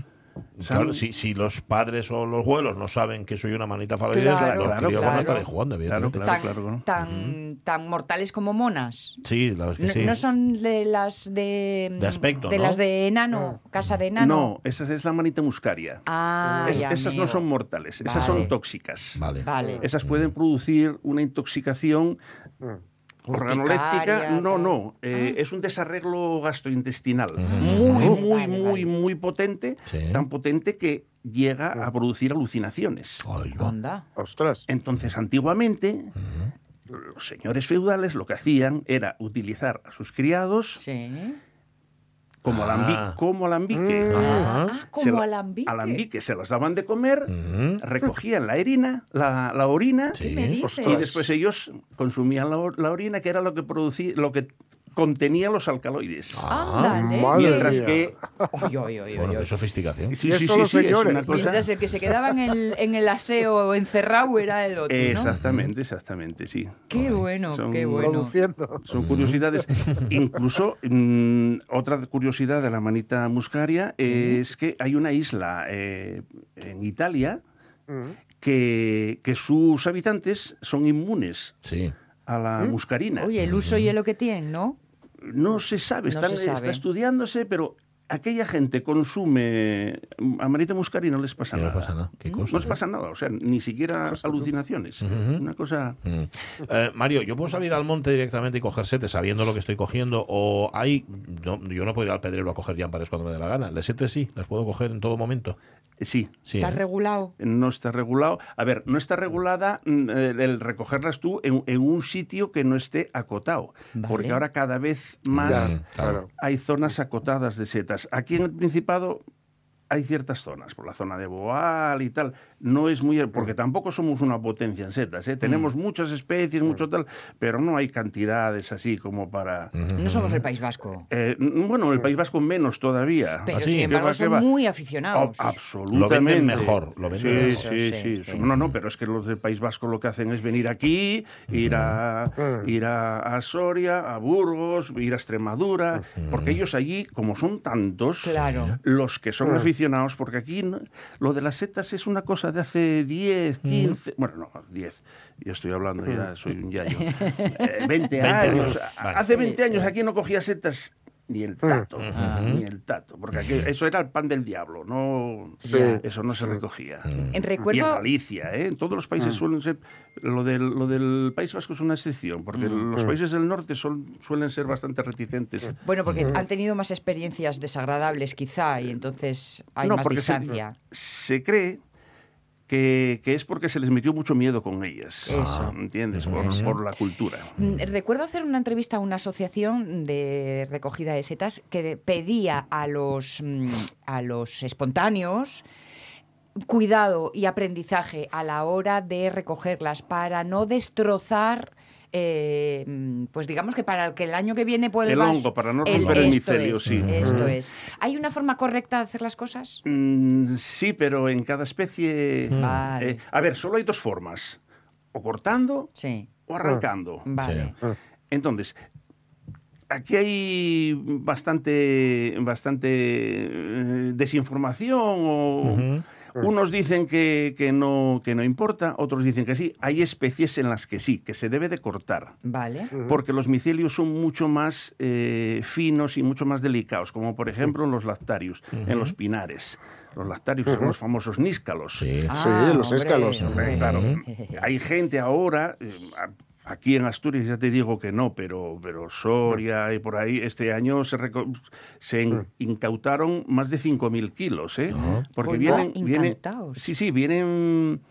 Claro, si, si los padres o los abuelos no saben que soy una manita faloides, Claro, los claro, críos van a estar ahí claro. jugando, evidentemente. Claro, tan, claro, ¿no? tan, tan mortales como monas. Sí, la que No, sí. no son de las de. De aspecto, De ¿no? las de enano, casa de enano. No, esa es la manita muscaria. Ah, Es- ya, esas no son mortales, esas Vale. son tóxicas. Vale. Vale. Esas pueden producir una intoxicación organoléptica. Urticaria, No, no, eh, es un desarreglo gastrointestinal muy, muy, vale, muy, vale. muy potente, Sí. tan potente que llega a producir alucinaciones. Anda. Ostras. Entonces, antiguamente, los señores feudales lo que hacían era utilizar a sus criados Sí. Como, Ah. alambi- como alambique. Ajá. Ah, como la- alambique. alambique, se las daban de comer, Ujú. recogían la orina, la, la orina y después ellos consumían la, or- la orina, que era lo que producía, lo que contenía los alcaloides. Madre Mientras mía. que Oy, oy, oy, Bueno, oy, qué sofisticación. sí, sí, sí, sí, es una cosa. Mientras el que se quedaba en el, en el aseo encerrado era el otro. ¿no? Exactamente, exactamente, sí. Qué bueno, Son- qué bueno. Son curiosidades. Incluso, mm, otra curiosidad de la manita muscaria es que hay una isla eh, en Italia Mm. que, que sus habitantes son inmunes Sí. a la muscarina. Oye, el uso y el lo que tienen, ¿no? No se sabe, No están- se sabe. está estudiándose, pero aquella gente consume amarita muscaria y no les pasa no nada. pasa nada. Qué No cosa, les ¿eh? pasa nada, o sea, ni siquiera alucinaciones. Una cosa... Mm. Eh, Mario, ¿yo puedo salir al monte directamente y coger setes sabiendo lo que estoy cogiendo? ¿O hay.? no, yo no puedo ir al pedrero a coger llampares cuando me dé la gana. Las setes sí, las puedo coger en todo momento. Sí, Sí. Está ¿eh? regulado. no está regulado. A ver, no está regulada mm, eh, el recogerlas tú en, en un sitio que no esté acotado. Vale. Porque ahora cada vez más Ya, claro. hay zonas acotadas de setas. Aquí en el Principado hay ciertas zonas, por la zona de Boal y tal. No es muy. Porque tampoco somos una potencia en setas. ¿eh? Tenemos muchas especies, mucho tal, pero no hay cantidades así como para. No somos el País Vasco. Eh, bueno, el País Vasco menos todavía. Pero Así, sin ¿qué embargo son va? muy Oh, aficionados. absolutamente. Lo venden mejor, lo venden sí, mejor. Sí, Sí, sí, sí. No, no, pero es que los del País Vasco lo que hacen es venir aquí, ir a, ir a, a Soria, a Burgos, ir a Extremadura, porque ellos allí, como son tantos, Claro. los que son aficionados, porque aquí no- lo de las setas es una cosa de hace 10, 15, bueno, no, 10, yo estoy hablando, ya soy un yayo, Eh, 20 años. vale. Hace 20 años aquí no cogía setas ni el tato, ni el tato, porque aquello- eso era el pan del diablo, no, Sí. eso no se recogía. En Y en Galicia, ¿eh? en todos los países suelen ser. Lo del, lo del País Vasco es una excepción, porque los países del norte son- suelen ser bastante reticentes. bueno, porque han tenido más experiencias desagradables quizá y entonces hay más porque se- distancia. Se, cree que, que es porque se les metió mucho miedo con ellas. Eso. ¿Entiendes? Por, por la cultura. Mm, Recuerdo hacer una entrevista a una asociación de recogida de setas que pedía a los, mm, a los espontáneos cuidado y aprendizaje a la hora de recogerlas para no destrozar. Eh, mm, pues digamos que para que el año que viene vuelvas... El hongo, para no romper el es, sí. Esto es. ¿Hay una forma correcta de hacer las cosas? Mm, sí, pero en cada especie. Vale. eh, a ver, solo hay dos formas: o cortando Sí, o arrancando. vale. Entonces, aquí hay bastante, bastante eh, desinformación o unos dicen que, que no, que no importa, otros dicen que sí. Hay especies en las que sí, que se debe de cortar. Vale. Porque los micelios son mucho más eh, finos y mucho más delicados, como por ejemplo los lactarios, en los pinares. Los lactarios son los famosos níscalos. Sí. Sí, Ah, los. Hombre, claro. Hay gente ahora, eh, aquí en Asturias ya te digo que no, pero, pero Soria y por ahí, este año se, reco- se in- incautaron más de 5.000 kilos, ¿eh? Porque Oiga, vienen, vienen... Sí, sí, vienen...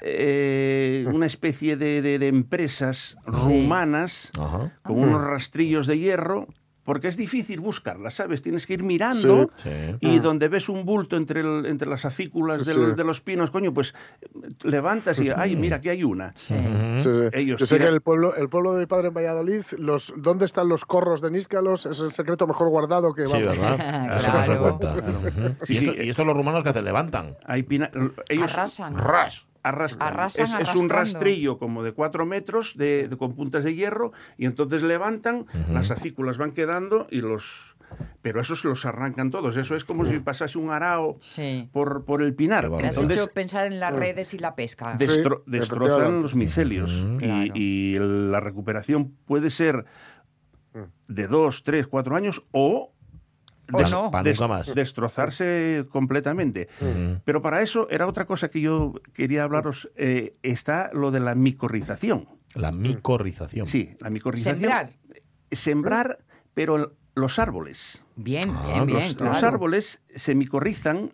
eh, una especie de, de- de empresas rumanas con unos rastrillos de hierro, porque es difícil buscarlas, ¿sabes? Tienes que ir mirando Sí. y donde ves un bulto entre, el- entre las acículas Sí, del- sí. de los pinos, coño, pues levantas y, ay, mira, aquí hay una. Sí. Sí, sí. Ellos Yo sé que el pueblo, el pueblo de mi padre en Valladolid, los, ¿dónde están los corros de níscalos? Es el secreto mejor guardado que Sí, vamos. ¿verdad? Eso no se cuenta. Ujú. Sí, y, sí. esto, y esto los rumanos que hacen, levantan. Hay pina- ellos Arrasan. Ras. Arrastran. Arrasan es, un rastrillo como de cuatro metros de, de- con puntas de hierro y entonces levantan, las acículas van quedando y los... Pero esos los arrancan todos. Eso es como si pasase un arao Sí. por, por el pinar. Me has Entonces, hecho pensar en las redes y la pesca. destro- Sí, destrozan los micelios y, Claro. y la recuperación puede ser de dos, tres, cuatro años O des- no. Des- nunca más. destrozarse completamente. Pero para eso era otra cosa que yo quería hablaros. eh, está lo de la micorrización. La micorrización. Sí, la micorrización. Sembrar. Sembrar, pero los árboles. Bien, Ah, bien, bien. Los, claro. los árboles se micorrizan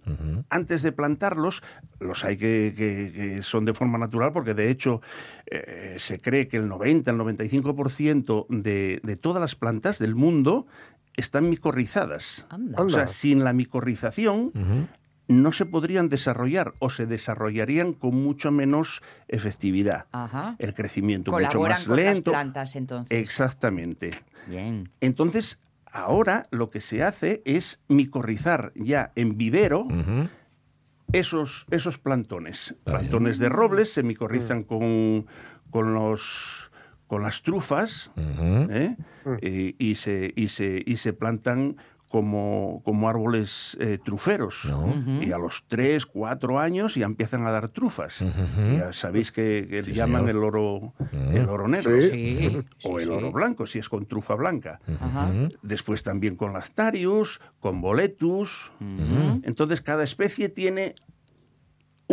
antes de plantarlos. Los hay que, que- que son de forma natural, porque de hecho eh, se cree que el 90, el 95% de, de todas las plantas del mundo están micorrizadas. Anda. O sea, sin la micorrización no se podrían desarrollar o se desarrollarían con mucho menos efectividad. Ajá. El crecimiento mucho más con las lento. plantas entonces. Exactamente. Bien. Entonces, ahora lo que se hace es micorrizar ya en vivero esos, esos plantones. Plantones de robles se micorrizan con, con los con las trufas. ¿eh? Eh, y, se, y, se, y se plantan como, como árboles eh, truferos. No. Y a los tres, cuatro años ya empiezan a dar trufas. Ya sabéis que, que Sí, llaman señor. el oro, el oro negro. Sí. Sí. O el oro blanco, si es con trufa blanca. Después también con lactarius, con boletus. Entonces cada especie tiene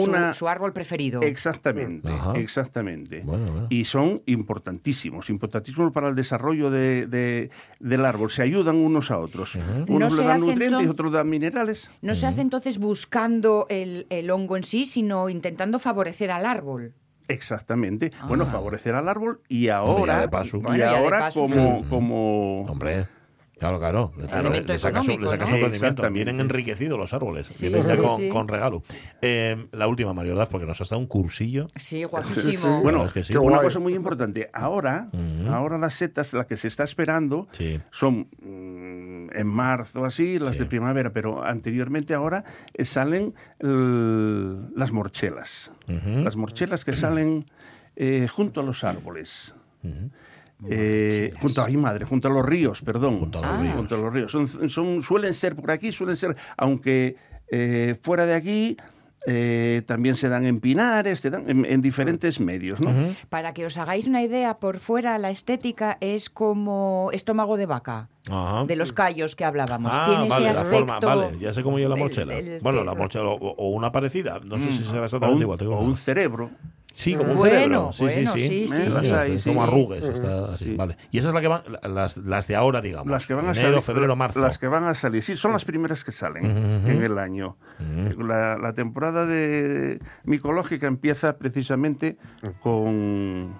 una... Su, árbol preferido. Exactamente, Ajá. exactamente. Bueno, bueno. Y son importantísimos, importantísimos para el desarrollo de- de- del árbol. Se ayudan unos a otros. Unos No le se dan hace nutrientes y entonces- otros dan minerales. No se hace entonces buscando el, el hongo en sí, sino intentando favorecer al árbol. Exactamente. Bueno, favorecer al árbol y ahora, ya de paso. y Bueno, ya de ahora paso, como, sí. como Hombre. Claro, claro. Le, Alimento le saca su, le económico, saca rendimiento. Vienen enriquecidos los árboles. Sí, Vienen ya sí, con, sí. con regalo. Eh, la última, Mario Ordaz, porque nos has dado un cursillo. Sí, guapísimo. Bueno, es que sí. Qué una cosa muy importante. Ahora, ahora las setas, las que se está esperando, Sí. son mm, en marzo así, las Sí. de primavera, pero anteriormente ahora eh, salen el- las morchelas. Las morchelas que salen eh, junto a los árboles. Eh, junto ay, madre, junto a los ríos, perdón. Junto a los Ah. ríos. Junto a los ríos. Son, son- suelen ser por aquí, suelen ser, aunque eh, fuera de aquí eh, también se dan en Pinares, se dan en, en diferentes medios, ¿no? Para que os hagáis una idea, por fuera la estética es como estómago de vaca. Ajá. De los callos que hablábamos. Ah, Tiene vale, ese la aspecto. forma, vale, ya sé cómo lleva la morchela. bueno, la morchela o, o una parecida, no sé si será O exactamente un, igual. o un cerebro. Sí, como un Bueno, cerebro. Sí, bueno, sí, sí. sí, sí, sí. Sí, como sí. arrugues. está así, Sí. Vale. Y esas las que van, las, las de ahora, digamos. Las que van a Enero, salir. febrero, marzo. Las que van a salir. Sí, son las primeras que salen en el año. la, la temporada de micológica empieza precisamente con,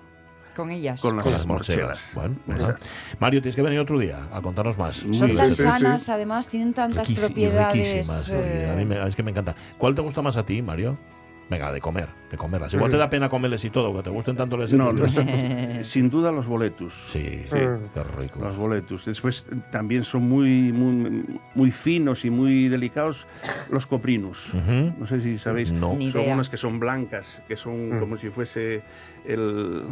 Con ellas. con las, Con las morchelas. morchelas. Bueno. Mario, tienes que venir otro día a contarnos más. Son Muy tan bien. sí, sí. sanas, además, tienen tantas propiedades. riquísimas. eh, A mí me- es que me encanta. ¿Cuál te gusta más a ti, Mario? Venga, de comer, de comerlas. Igual te da pena comerles y todo, que te gusten tanto les No, los- sin duda los boletus. Sí, sí, qué rico. Los boletus. Después también son muy, muy, muy finos y muy delicados los coprinus. Ujú. No sé si sabéis. No. Ni son idea. unas que son blancas, que son como si fuese el.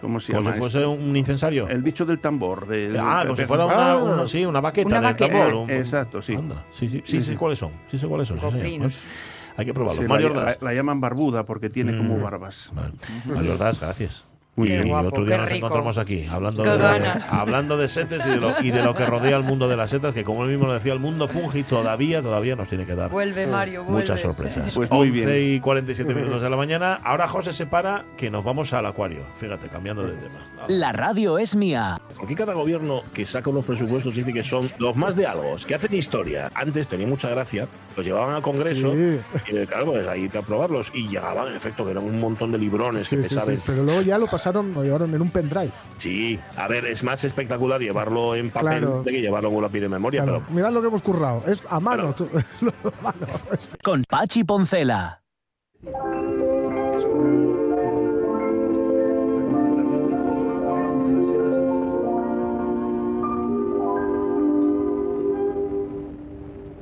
¿Cómo se Como si fuese esto? un incensario. El bicho del tambor. del- ah, como si fuera Ah. una, una- sí, una baqueta Una en el baqueta. tambor. un- Exacto, sí. Anda, sí, sí, sí, Sí, sé sí. cuáles son. Sí sé cuáles son. sí, hay que probarlos. Sí, Mario la, Ordaz. la- la llaman barbuda porque tiene como Mm. barbas. Vale. Mario Ordaz, gracias. Muy bien. Guapo, otro día nos rico. encontramos aquí hablando de, ganas. hablando de setes y de, lo, y de lo que rodea el mundo de las setas, que como él mismo lo decía, el mundo fungi todavía, todavía nos tiene que dar Vuelve, Mario, vuelve. muchas sorpresas. Pues muy 11 bien. y 47 minutos de la mañana. Ahora José se para que nos vamos al acuario. Fíjate, cambiando de tema. La radio es mía. Porque cada gobierno que saca unos presupuestos dice que son los más de algo, que hacen historia. Antes tenía mucha gracia, los llevaban al Congreso Sí. y claro, pues ahí que aprobarlos y llegaban, en efecto, que eran un montón de librones Sí, que sí, pesaban. sí, pero luego ya lo pasaron, lo llevaron en un pendrive. Sí, a ver, es más espectacular llevarlo en papel Claro. de que llevarlo en un lápiz de memoria, Claro, pero mirad lo que hemos currado. Es a mano. a mano. Con Pachi Poncela.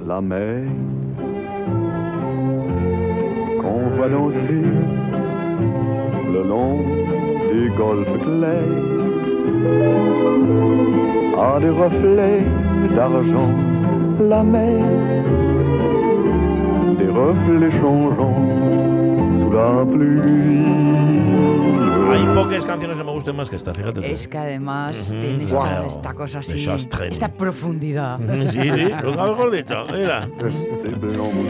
la mer qu'on voit danser le long des golfes clairs. A des reflets d'argent la mer. Des reflets changeants sous la pluie hay pocas canciones que me gusten más que esta, fíjate. tú. Es que además tiene esta, Wow. esta cosa así, esta profundidad. Sí, sí, lo que mejor dicho, mira.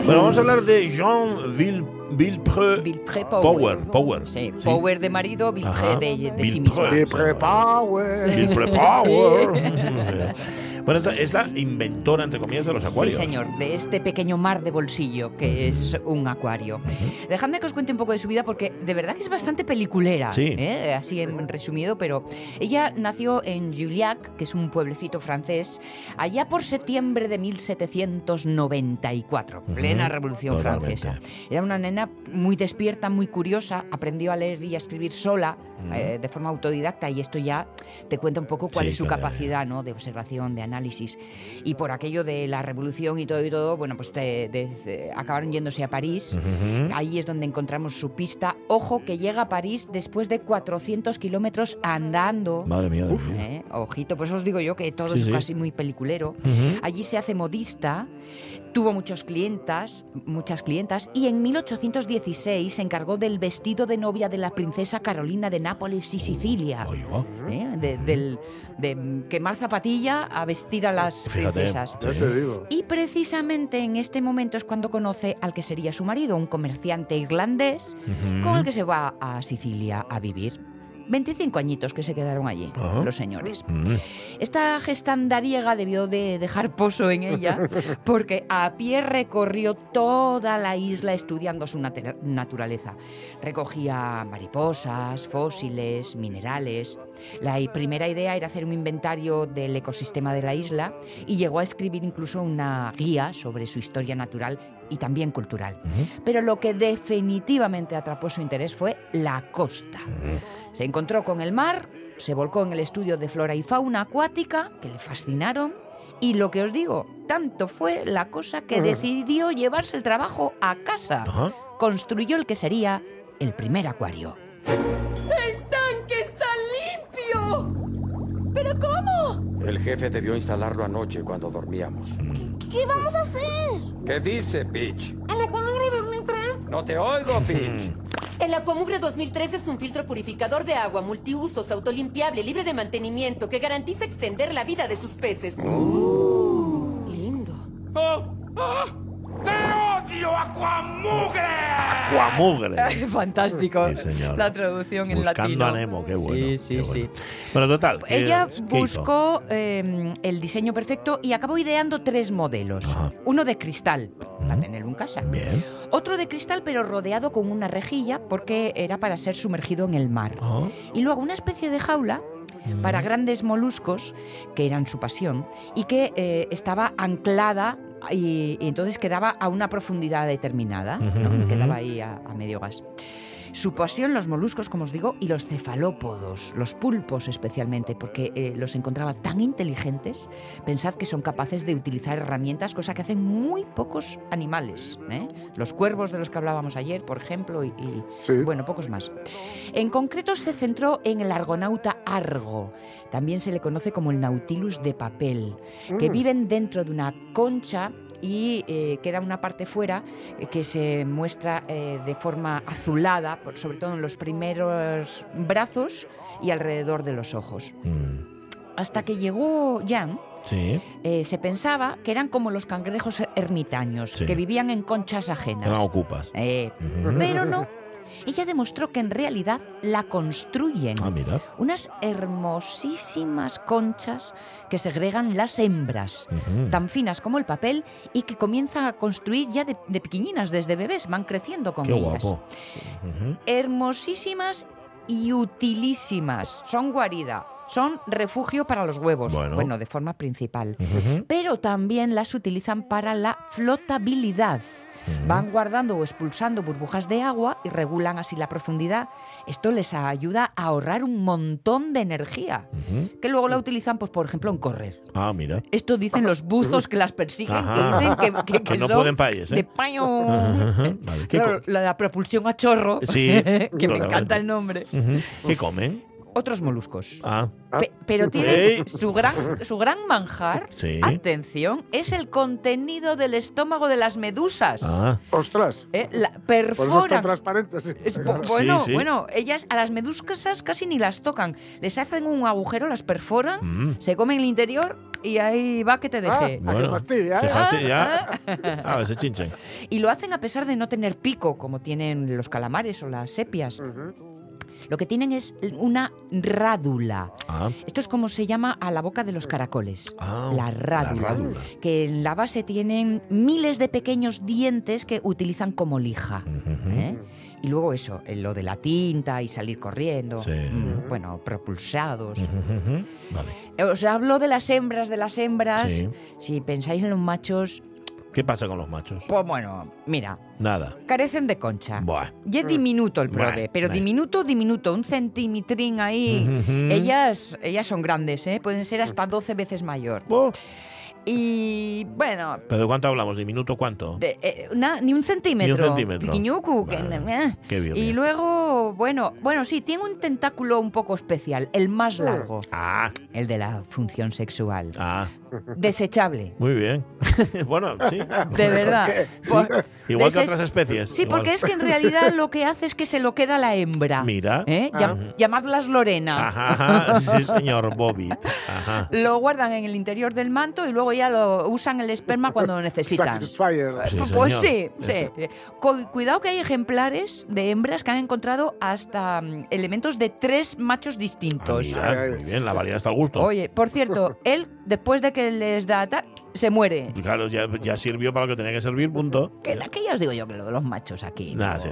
Bueno, vamos a hablar de Jean Ville, Villepreux Villepreux Power. Power. Sí, Power de marido, Ajá. Villepreux de, de sí Power. Villepreux Power. Bueno, esta es la inventora, entre comillas, de los Sí, acuarios. señor, de este pequeño mar de bolsillo que es un acuario. Dejadme que os cuente un poco de su vida porque de verdad que es bastante peliculera, Sí. ¿eh? así en resumido, pero ella nació en Juliac, que es un pueblecito francés, allá por septiembre de 1794, plena Ujú, Revolución totalmente. Francesa. Era una nena muy despierta, muy curiosa, aprendió a leer y a escribir sola, eh, de forma autodidacta, y esto ya te cuenta un poco cuál Sí, es su capacidad ¿no? de observación, de análisis. Y por aquello de la revolución y todo y todo, bueno, pues te- acabaron yéndose a París. Ahí es donde encontramos su pista. Ojo que llega a París después de 400 kilómetros andando. Madre mía. Dios mío. ¿eh? Ojito, pues os digo yo que todo Sí, es sí. casi muy peliculero. Allí se hace modista, tuvo muchos clientas, muchas clientas y en 1816 se encargó del vestido de novia de la princesa Carolina de Nápoles y Sicilia. ¿eh? De, del- de, quemar zapatilla a vestir a las Fíjate. princesas. Ya te digo. Y precisamente en este momento es cuando conoce al que sería su marido, un comerciante irlandés con el que se va a Sicilia a vivir. 25 añitos que se quedaron allí, Ajá. los señores. Mm. Esta gestandariega debió de dejar pozo en ella porque a pie recorrió toda la isla estudiando su nat- naturaleza. Recogía mariposas, fósiles, minerales. La primera idea era hacer un inventario del ecosistema de la isla y llegó a escribir incluso una guía sobre su historia natural y también cultural. Pero lo que definitivamente atrapó su interés fue la costa. Se encontró con el mar, se volcó en el estudio de flora y fauna acuática, que le fascinaron, y lo que os digo, tanto fue la cosa que decidió llevarse el trabajo a casa. Ajá. Construyó el que sería el primer acuario. ¡El tanque está limpio! ¿Pero cómo? El jefe debió instalarlo anoche cuando dormíamos. ¿Qué vamos a hacer? ¿Qué dice, bitch? A la No te oigo, Pitch. El Aquamugre 2003 es un filtro purificador de agua multiusos, autolimpiable, libre de mantenimiento, que garantiza extender la vida de sus peces. Lindo. ¡Te odio, Aquamugre! Aquamugre. Fantástico. Sí, señor. La traducción en Buscando latino. a Nemo, qué bueno. Sí, sí, qué sí. bueno. Total. ¿qué- Ella qué hizo? buscó eh, el diseño perfecto y acabó ideando tres modelos. Uno de cristal, para tenerlo en casa. Bien. Otro de cristal, pero rodeado con una rejilla, porque era para ser sumergido en el mar. Y luego una especie de jaula para grandes moluscos, que eran su pasión, y que eh, estaba anclada y, y entonces quedaba a una profundidad determinada, ¿no? Quedaba ahí a, a medio gas. Su pasión, los moluscos, como os digo, y los cefalópodos, los pulpos especialmente, porque eh, los encontraba tan inteligentes. Pensad que son capaces de utilizar herramientas, cosa que hacen muy pocos animales. ¿eh? Los cuervos de los que hablábamos ayer, por ejemplo, y, y, bueno, pocos más. En concreto se centró en el argonauta Argo. También se le conoce como el Nautilus de papel, que Mm. viven dentro de una concha y eh, queda una parte fuera eh, que se muestra eh, de forma azulada, por- sobre todo en los primeros brazos y alrededor de los ojos. Hasta que llegó Jan, Sí. eh, se pensaba que eran como los cangrejos ermitaños, Sí. que vivían en conchas ajenas. Eran ocupas. Eh. Pero no. Ella demostró que en realidad la construyen. Ah, mira. Unas hermosísimas conchas que segregan las hembras, tan finas como el papel y que comienzan a construir ya de, de pequeñinas, desde bebés, van creciendo con Qué ellas. guapo. Hermosísimas y utilísimas. Son guarida, son refugio para los huevos. Bueno. de forma principal. Pero también las utilizan para la flotabilidad. Van guardando o expulsando burbujas de agua y regulan así la profundidad. Esto les ayuda a ahorrar un montón de energía, que luego la utilizan, pues, por ejemplo, en correr. Ah, mira. Esto dicen los buzos que las persiguen, Ajá. que dicen que, que- que Que no son pueden país, ¿eh? de paño. Ujú. Vale. ¿Qué Claro, la, la propulsión a chorro, Sí, que me encanta el nombre. ¿Qué comen? Otros moluscos. Ah. Pe- pero tienen Ey. su gran, su gran manjar, Sí. atención, es el contenido del estómago de las medusas. Ah. ¡Ostras! Eh, la- perforan. están transparentes. sí. Bu- Bueno, Sí, sí. bueno, ellas a las medusas casi ni las tocan. Les hacen un agujero, las perforan, Mm. se comen el interior y ahí va que te deje. Bueno, fastidia, ¿eh? fastidia. Ah, se chinchan. Y lo hacen a pesar de no tener pico, como tienen los calamares o las sepias. Lo que tienen es una rádula. Ah. Esto es como se llama a la boca de los caracoles. Ah, la, rádula, rádula. Que en la base tienen miles de pequeños dientes que utilizan como lija. ¿eh? Y luego eso, eh, lo de la tinta y salir corriendo. Sí. mm, bueno, propulsados. Vale. Eh, Os hablo de las hembras, de las hembras. Sí. Si pensáis en los machos, ¿Qué pasa con los machos? pues bueno, mira, Nada. carecen de concha. Buah. Y es diminuto el prode, pero buah. diminuto, diminuto, un centimitrín ahí. Ellas, ellas son grandes, ¿eh? pueden ser hasta 12 veces mayor. Y bueno, ¿Pero de cuánto hablamos? ¿De minuto cuánto? de- eh, na- ni un centímetro. Ni un centímetro. Piquiñucu, que- Vale. eh. Qué bien. Y luego, bueno, bueno, sí, tiene un tentáculo un poco especial, el más largo. Ah. El de la función sexual. Ah. Desechable. Muy bien. bueno, sí. De verdad. Sí. Por- Igual que otras especies. Sí, Igual. porque es que en realidad lo que hace es que se lo queda a la hembra. Mira. ¿Eh? Ah. Llam- Llamadlas Lorena. Ajá, ajá. Sí, señor Bobby. Ajá. Lo guardan en el interior del manto y luego ya lo usan el esperma cuando lo necesitan. Satisfyer. Sí, pues sí, sí. Cu- Cuidado que hay ejemplares de hembras que han encontrado hasta mm, elementos de tres machos Ah, distintos. mira, muy bien, la variedad está al gusto. Oye, por cierto, él, después de que les da se muere. Claro, ya, ya sirvió para lo que tenía que servir, punto. Que, que ya os digo yo que lo de los machos aquí. No. sí.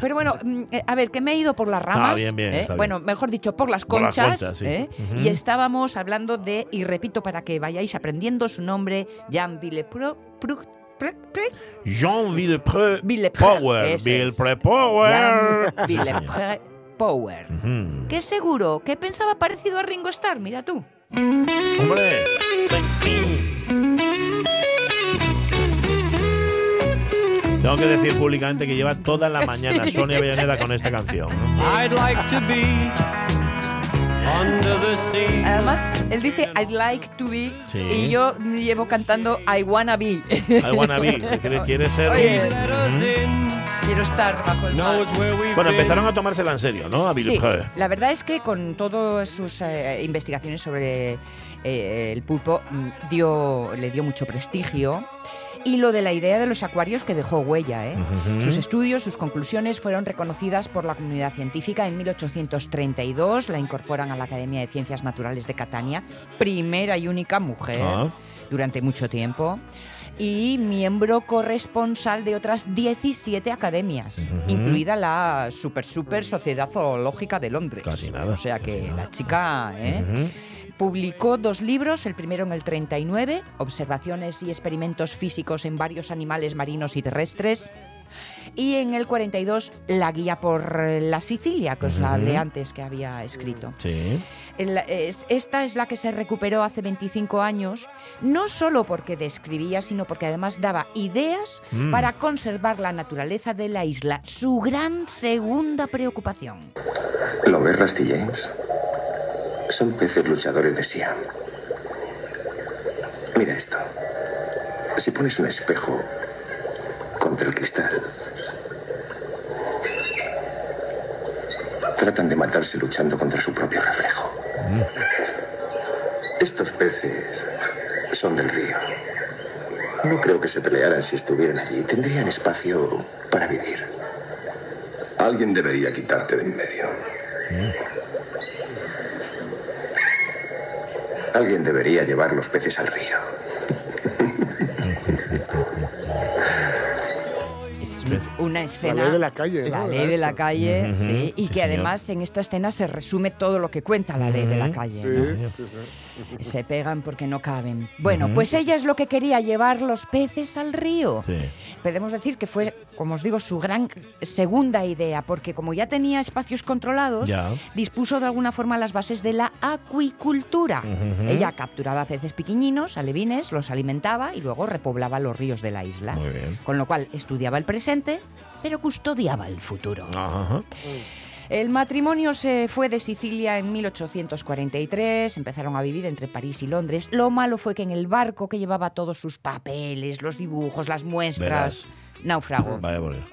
Pero bueno, mm, eh, a ver, que me he ido por las ramas. Ah, bien, bien, ¿eh? está bien. Bueno, mejor dicho, por las Por las conchas. sí. ¿eh? Y estábamos hablando de, y repito para que vayáis aprendiendo su nombre, Jean Villepro. Pre- Pre- Jean Villepreux Power. Villepreux Power. Jean Villepreux Power. Que seguro que pensaba parecido a Ringo Starr, mira tú. Hombre. Tengo que decir públicamente que lleva toda la mañana Sí. Sonia Avellaneda con esta canción. I'd like to be under the sea. Además, él dice I'd like to be Sí. y yo llevo cantando I wanna be. I wanna be. quiere, quiere ser. Oye. Quiero estar bajo el mar. Bueno, empezaron a tomársela en serio, ¿no? A Sí, la verdad es que con todas sus eh, investigaciones sobre eh, el pulpo mm, dio, le dio mucho prestigio. Y lo de la idea de los acuarios que dejó huella. ¿eh? Sus estudios, sus conclusiones fueron reconocidas por la comunidad científica. En 1832 la incorporan a la Academia de Ciencias Naturales de Catania, primera y única mujer Ah. durante mucho tiempo. Y miembro corresponsal de otras 17 academias, incluida la Super Super Sociedad Zoológica de Londres. Casi nada. O sea que la chica ¿eh? Publicó dos libros, el primero en el 39, Observaciones y experimentos físicos en varios animales marinos y terrestres, y en el 42, La guía por eh, la Sicilia, que os Ujú. hablé antes que había escrito. Sí. Esta es la que se recuperó hace 25 años, no solo porque describía, sino porque además daba ideas Mm. para conservar la naturaleza de la isla, su gran segunda preocupación. ¿Lo ves, Rusty James? Son peces luchadores de Siam. Mira esto. Si pones un espejo contra el cristal, tratan de matarse luchando contra su propio reflejo. Estos peces son del río. No creo que se pelearan si estuvieran allí. Tendrían espacio para vivir. Alguien debería quitarte de en medio. Alguien debería llevar los peces al río. Una escena. ley de la calle, La ¿no? ley de la calle, Ujú, sí. Y sí, que señor. además en esta escena se resume todo lo que cuenta la ley de la calle. Sí, ¿no? sí, sí. Se pegan porque no caben. Bueno, Ujú. pues ella es lo que quería, llevar los peces al río. Sí. Podemos decir que fue, como os digo, su gran segunda idea, porque como ya tenía espacios controlados, Ya. dispuso de alguna forma las bases de la acuicultura. Ella capturaba peces pequeñinos, alevines, los alimentaba y luego repoblaba los ríos de la isla. Muy bien. Con lo cual estudiaba el presente, pero custodiaba el futuro. Ajá. El matrimonio se fue de Sicilia en 1843, empezaron a vivir entre París y Londres. Lo malo fue que en el barco que llevaba todos sus papeles, los dibujos, las muestras, naufragó. Vaya por Dios.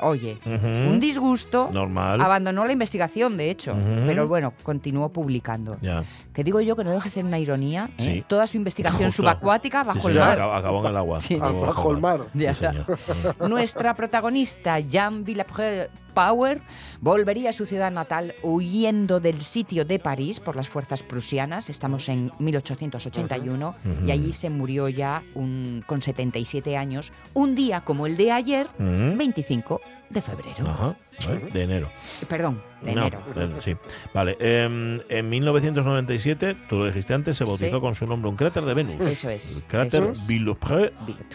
Oye, Ujú. un disgusto. Normal. Abandonó la investigación, de hecho, Ujú. pero bueno, continuó publicando. Ya. Que digo yo que no deje de ser una ironía. ¿eh? Sí. Toda su investigación Justo. subacuática bajo Sí, el señor, mar. acabó- acabó en el agua. Sí. Acabó Bajo el mar. Ya Sí. Nuestra protagonista, Jean Villepreux Power, volvería a su ciudad natal huyendo del sitio de París por las fuerzas prusianas. Estamos en 1881 Ujú. y allí se murió ya un- con 77 años, un día como el de ayer, Ujú. 25 de febrero. Ajá. ¿eh? De enero. Perdón, de No, enero. eh, sí. Vale. em, en 1997, tú lo dijiste antes, se bautizó Sí. con su nombre un cráter de Venus. Eso es, El cráter. Villepreux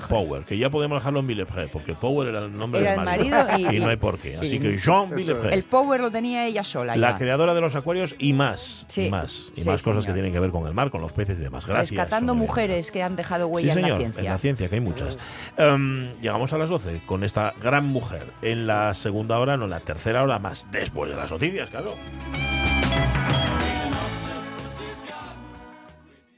Power, que ya podemos dejarlo en Villepreux, porque Power era el nombre Era del el marido. marido y- no hay por qué. Así y- que Jean Eso Villepreux. El power lo tenía ella sola. La ya. creadora de los acuarios y más. Sí. Y más. Y Sí, más cosas que señor. tienen que ver con el mar, con los peces y demás. Gracias. Rescatando mujeres que han dejado Sí, huella señor, en la ciencia. en la ciencia, que hay muchas. Em, llegamos a las 12 con esta gran mujer. La segunda hora, no, en la tercera hora más, después de las noticias, claro.